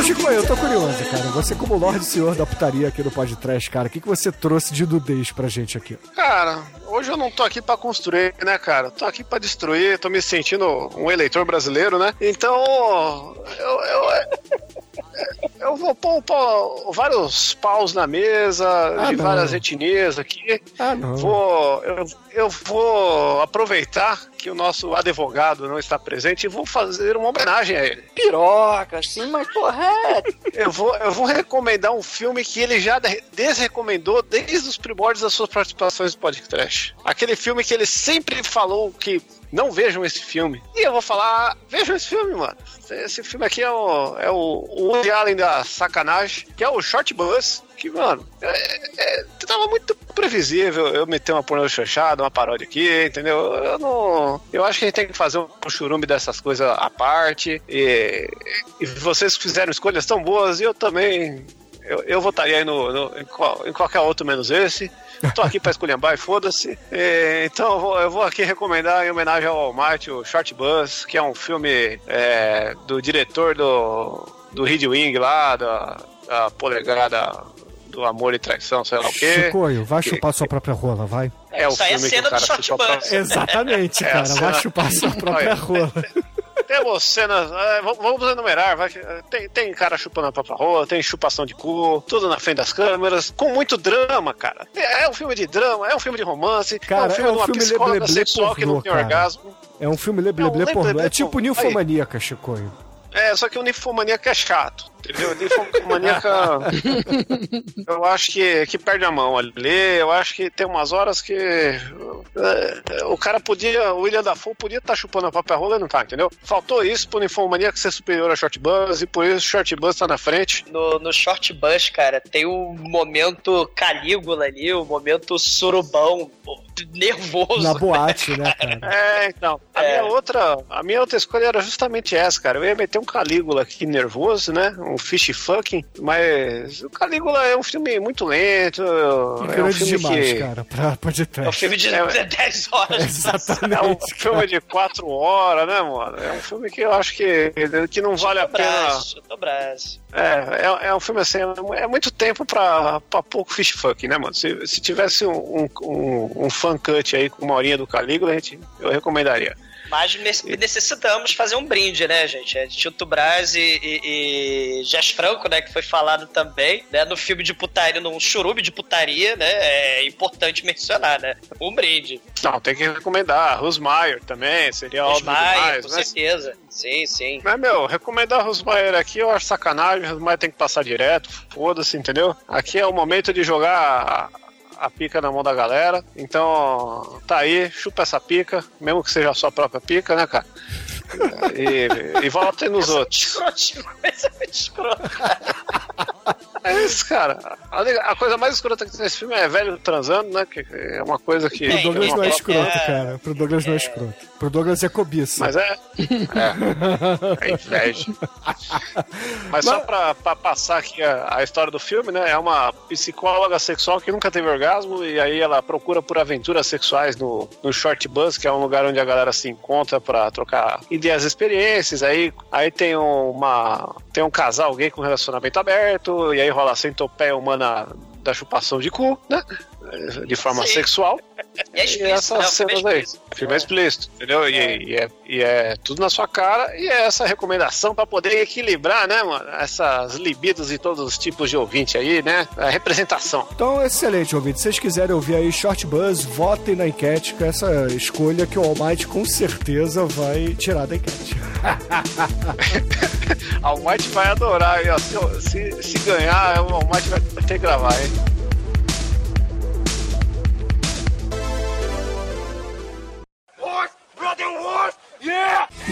Mas, Chico, eu tô curioso, cara. Você, como Lorde Senhor da putaria aqui no Podcast, cara, o que, que você trouxe de nudez pra gente aqui? Cara, hoje eu não tô aqui pra construir, né, cara? Tô aqui pra destruir, tô me sentindo um eleitor brasileiro, né? Então, eu, eu, eu vou pôr, pôr vários paus na mesa, Ah, de não. várias etnias aqui. Ah, não. Vou, eu, eu vou aproveitar que o nosso advogado não está presente e vou fazer uma homenagem a ele. Piroca, assim, mas porra, é. Eu vou, eu vou recomendar um filme que ele já de- desrecomendou desde os primórdios das suas participações no podcast. Aquele filme que ele sempre falou que não vejam esse filme. E eu vou falar, vejam esse filme, mano. Esse filme aqui é o, é o, o Woody Allen da sacanagem, que é o Short Bus. Que, mano, é, é, tava muito previsível eu meter uma pornô chanchada, uma paródia aqui, entendeu? Eu não. Eu acho que a gente tem que fazer um churume dessas coisas à parte. E, e vocês fizeram escolhas tão boas e eu também. Eu, eu votaria aí no, no- em, qual- em qualquer outro menos esse. Tô aqui pra esculhambar e foda-se. Então eu vou, eu vou aqui recomendar em homenagem ao Almighty o Short Bus, que é um filme é, do diretor do, do Red Wing lá, da, da polegada do amor e traição, sei lá o quê. Chicoio, vai chupar sua própria rola, vai. É o Isso aí é filme que cena o cara do Short chupa pra- Bus. Exatamente, É a cara. Vai chupar sua própria rola. Temos cenas. é, vamos- enumerar. vai, tem, tem cara chupando a própria rola, tem chupação de cu, tudo na frente das câmeras, com muito drama, cara. É, é um filme de drama, é um filme de romance, é Cara, um filme é um de uma filme psicóloga sexual que não tem cara. orgasmo. É um filme leblé Não, pornô. leblé É tipo pornô. ninfomaníaca, Chicoio. É, só que o ninfomaníaco é chato, entendeu? Ninfomaníaca. eu acho que, que perde a mão ali. Eu acho que tem umas horas que. é, o cara podia. O William Dafoe podia estar chupando a própria rola e não tá, entendeu? Faltou isso pro ninfomaníaco ser superior a Short Buzz e por isso o Short Buzz tá na frente. No, no Short Bus, cara, tem o momento Calígula ali, o momento surubão, nervoso. Na boate, né, cara? É, então. A, É. minha outra, a minha outra escolha era justamente essa, cara. Eu ia meter um Calígula aqui nervoso, né? Um fish fucking, mas o Calígula é um filme muito lento. É um filme demais, que. cara, pra É um filme de É. 10 horas. É um Exatamente. filme de quatro horas, né, mano? É um filme que eu acho que, que não vale a pena. Braço, o braço. É, é, é um filme assim, é muito tempo pra, pra pouco fish fucking, né, mano? Se, se tivesse um, um, um, um fan cut aí com uma horinha do Calígula, a gente, eu recomendaria. Mas ne- necessitamos fazer um brinde, né, gente? É Tito Braz e, e, e Jess Franco, né, que foi falado também, né, no filme de putaria, num churume de putaria, né, é importante mencionar, né? Um brinde. Não, tem que recomendar. Rosmaier também, seria óbvio demais, com né? certeza. Sim, sim. Mas, meu, recomendar Rosmaier aqui eu acho sacanagem. Rosmaier tem que passar direto, foda-se, entendeu? Aqui é o momento de jogar a, pica na mão da galera. Então, tá aí, chupa essa pica, mesmo que seja a sua própria pica, né, cara? E, e votem nos outros. Escrotinho, mas é muito escroto. É isso, cara. A, a coisa mais escrota que tem nesse filme é velho transando, né? Que é uma coisa que. Pro Douglas uma não é escroto, cara. Pro Douglas não é escroto. Pro Douglas é cobiça. Mas é. É, é inveja. Mas só pra, pra passar aqui a, a história do filme, né? É uma psicóloga sexual que nunca teve orgasmo e aí ela procura por aventuras sexuais no, no Short Bus, que é um lugar onde a galera se encontra pra trocar ideias e experiências. Aí, aí tem uma. Tem um casal gay com relacionamento aberto, e aí rola a centopeia humana da chupação de cu, né? De forma Sim. sexual. E é E explícito, essas né? O filme é cenas aí. explícito. O filme é explícito, entendeu? E, e é, e é tudo na sua cara. E é essa recomendação pra poder equilibrar, né, mano? Essas libidos de todos os tipos de ouvinte aí, né? A representação. Então, excelente, ouvinte. Se vocês quiserem ouvir aí Short Buzz, votem na enquete com essa escolha que o Almighty com certeza vai tirar da enquete. A Almighty vai adorar aí, ó. Se, se, se ganhar, o Almighty vai ter que gravar, hein?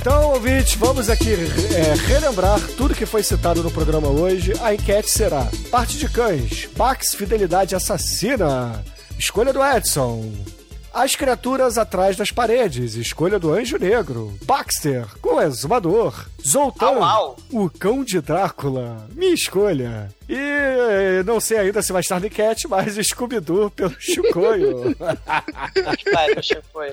Então, ouvintes, vamos aqui é, relembrar tudo que foi citado no programa hoje. A enquete será: Parte de Cães, Pax Fidelidade Assassina, Escolha do Edson. As criaturas atrás das paredes, escolha do Anjo Negro. Baxter, com exumador. Zoltan, Au, au. o cão de Drácula. Minha escolha. E não sei ainda se vai estar no enquete, mas Scooby-Doo pelo Chicoio. Vai, foi.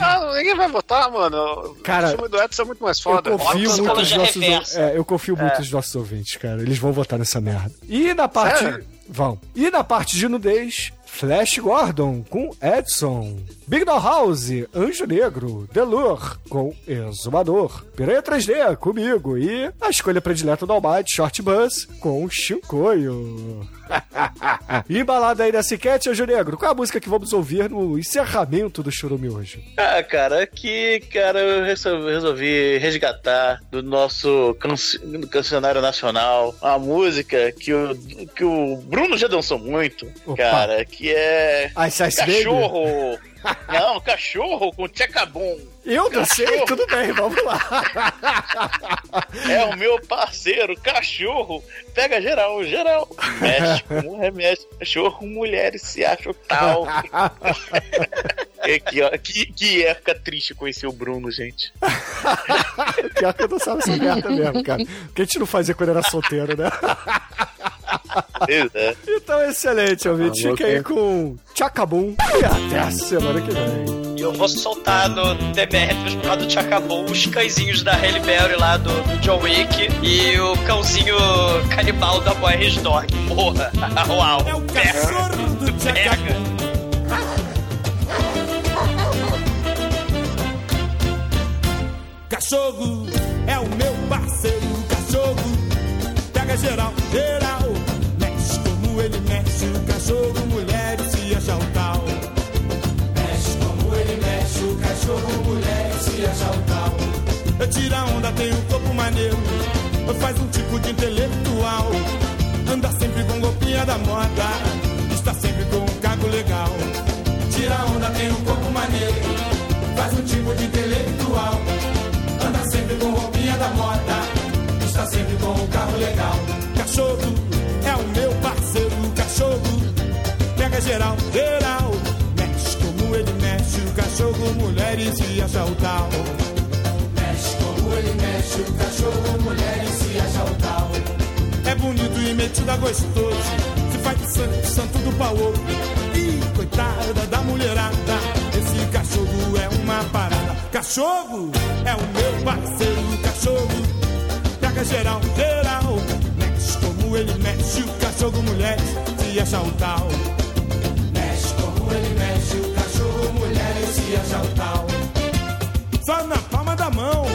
Ah, ninguém vai votar, mano. Cara, o filme do Edson é muito mais Eu foda. confio Óbvio, muito nos nossos, é, eu confio muito nos nossos ouvintes, cara. Eles vão votar nessa merda. E na parte Sério? vão. E na parte de nudez, Flash Gordon com Edson, Big Doll House, Anjo Negro, Delur com Exumador, Piranha 3D comigo e a escolha predileta do Almighty, Short Bus com Chincoio. e embalada aí nessa enquete, Anjo Negro, qual é a música que vamos ouvir no encerramento do Churume hoje? Ah, cara, aqui, cara, eu resolvi, resgatar do nosso do cancionário nacional uma música que o, que o Bruno já dançou muito, Opa. cara, que é Ice Ice Baby? Cachorro. Não, cachorro com tchacabum. Eu não sei, tudo bem, vamos lá. É o meu parceiro, cachorro. Pega geral, geral. Mexe com remédio. Cachorro mulheres se acha o tal. É que, ó, que, que época triste conhecer o Bruno, gente. Pior que eu não sabia essa merda mesmo, cara. O que a gente não fazia quando era solteiro, né? É. Então, excelente, ouvinte. Fique aí com Tchacabum e até a semana que vem. E eu vou soltar no DBR Transformado do Chacabum os cãezinhos da Halle Berry lá do, do John Wick e o cãozinho canibal da Boris Dog. Porra! Uau! É o cachorro do Chacabum. Cachorro é o meu parceiro, cachorro pega geral, geral. Como ele mexe, o cachorro, mulher e se acha o tal. Mexe como ele mexe, o cachorro, mulher e se acha o tal. Eu tira onda, tem um corpo maneiro, faz um tipo de intelectual. Anda sempre com roupinha da moda, está sempre com um cago legal. Tira onda, tem um corpo maneiro, faz um tipo de intelectual. Geral, geral. Mexe como ele mexe, o cachorro, mulher e acha o tal. Mexe como ele mexe, o cachorro, mulher e acha o tal. É bonito e metido a gostoso, se faz de santo, santo do pau. Ih, coitada da mulherada, esse cachorro é uma parada. Cachorro é o meu parceiro, cachorro pega geral, geral. Mexe como ele mexe, o cachorro mulher se acha o tal. Ele mexe, o cachorro mulher se acha o tal. Só na palma da mão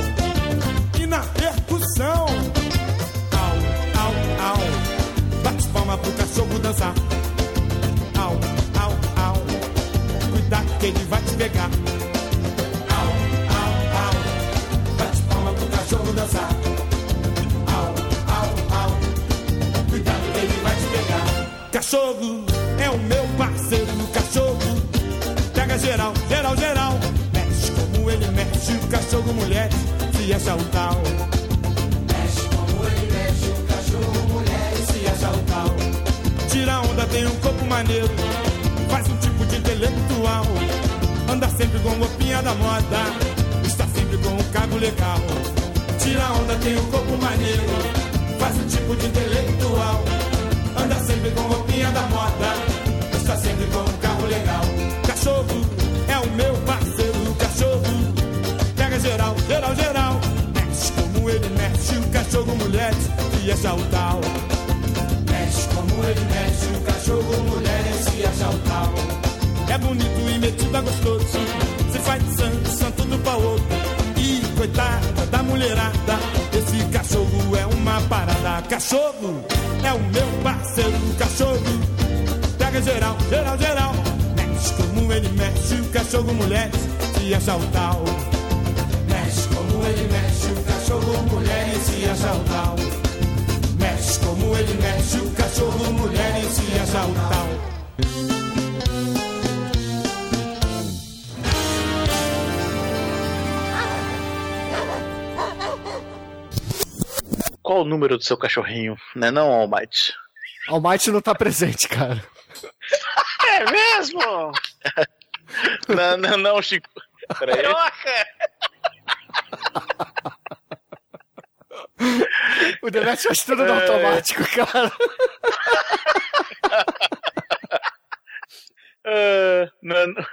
e na percussão. Au, au, au. Bate palma pro cachorro dançar. Geral, geral, geral. Mexe como ele mexe, o cachorro mulher se acha o tal. Mexe como ele mexe, o cachorro mulher se acha o tal. Tira onda, tem um corpo maneiro. Faz um tipo de intelectual. Anda sempre com roupinha da moda. Está sempre com um cargo legal. Tira onda, tem um corpo maneiro. Faz um tipo de intelectual. Anda sempre com roupinha da moda. Está sempre com um carro legal. Cachorro Mexe como ele mexe, o cachorro mulher se acha o tal. É bonito e metido a gostoso. Se faz de santo, santo do pau outro. E coitada da mulherada. Esse cachorro é uma parada. Cachorro é o meu parceiro, cachorro. Pega geral, geral, geral. Mexe como ele mexe, o cachorro mulher se o tal. Mexe como ele mexe, o cachorro mulher se acha ele mexe, o cachorro mulher se acha o tal. Qual o número do seu cachorrinho? Não é não, Almighty? Almighty não tá presente, cara. É mesmo? não, não, não, Chico. Peraí. O Demet faz tudo no automático, cara. Ah, não, não.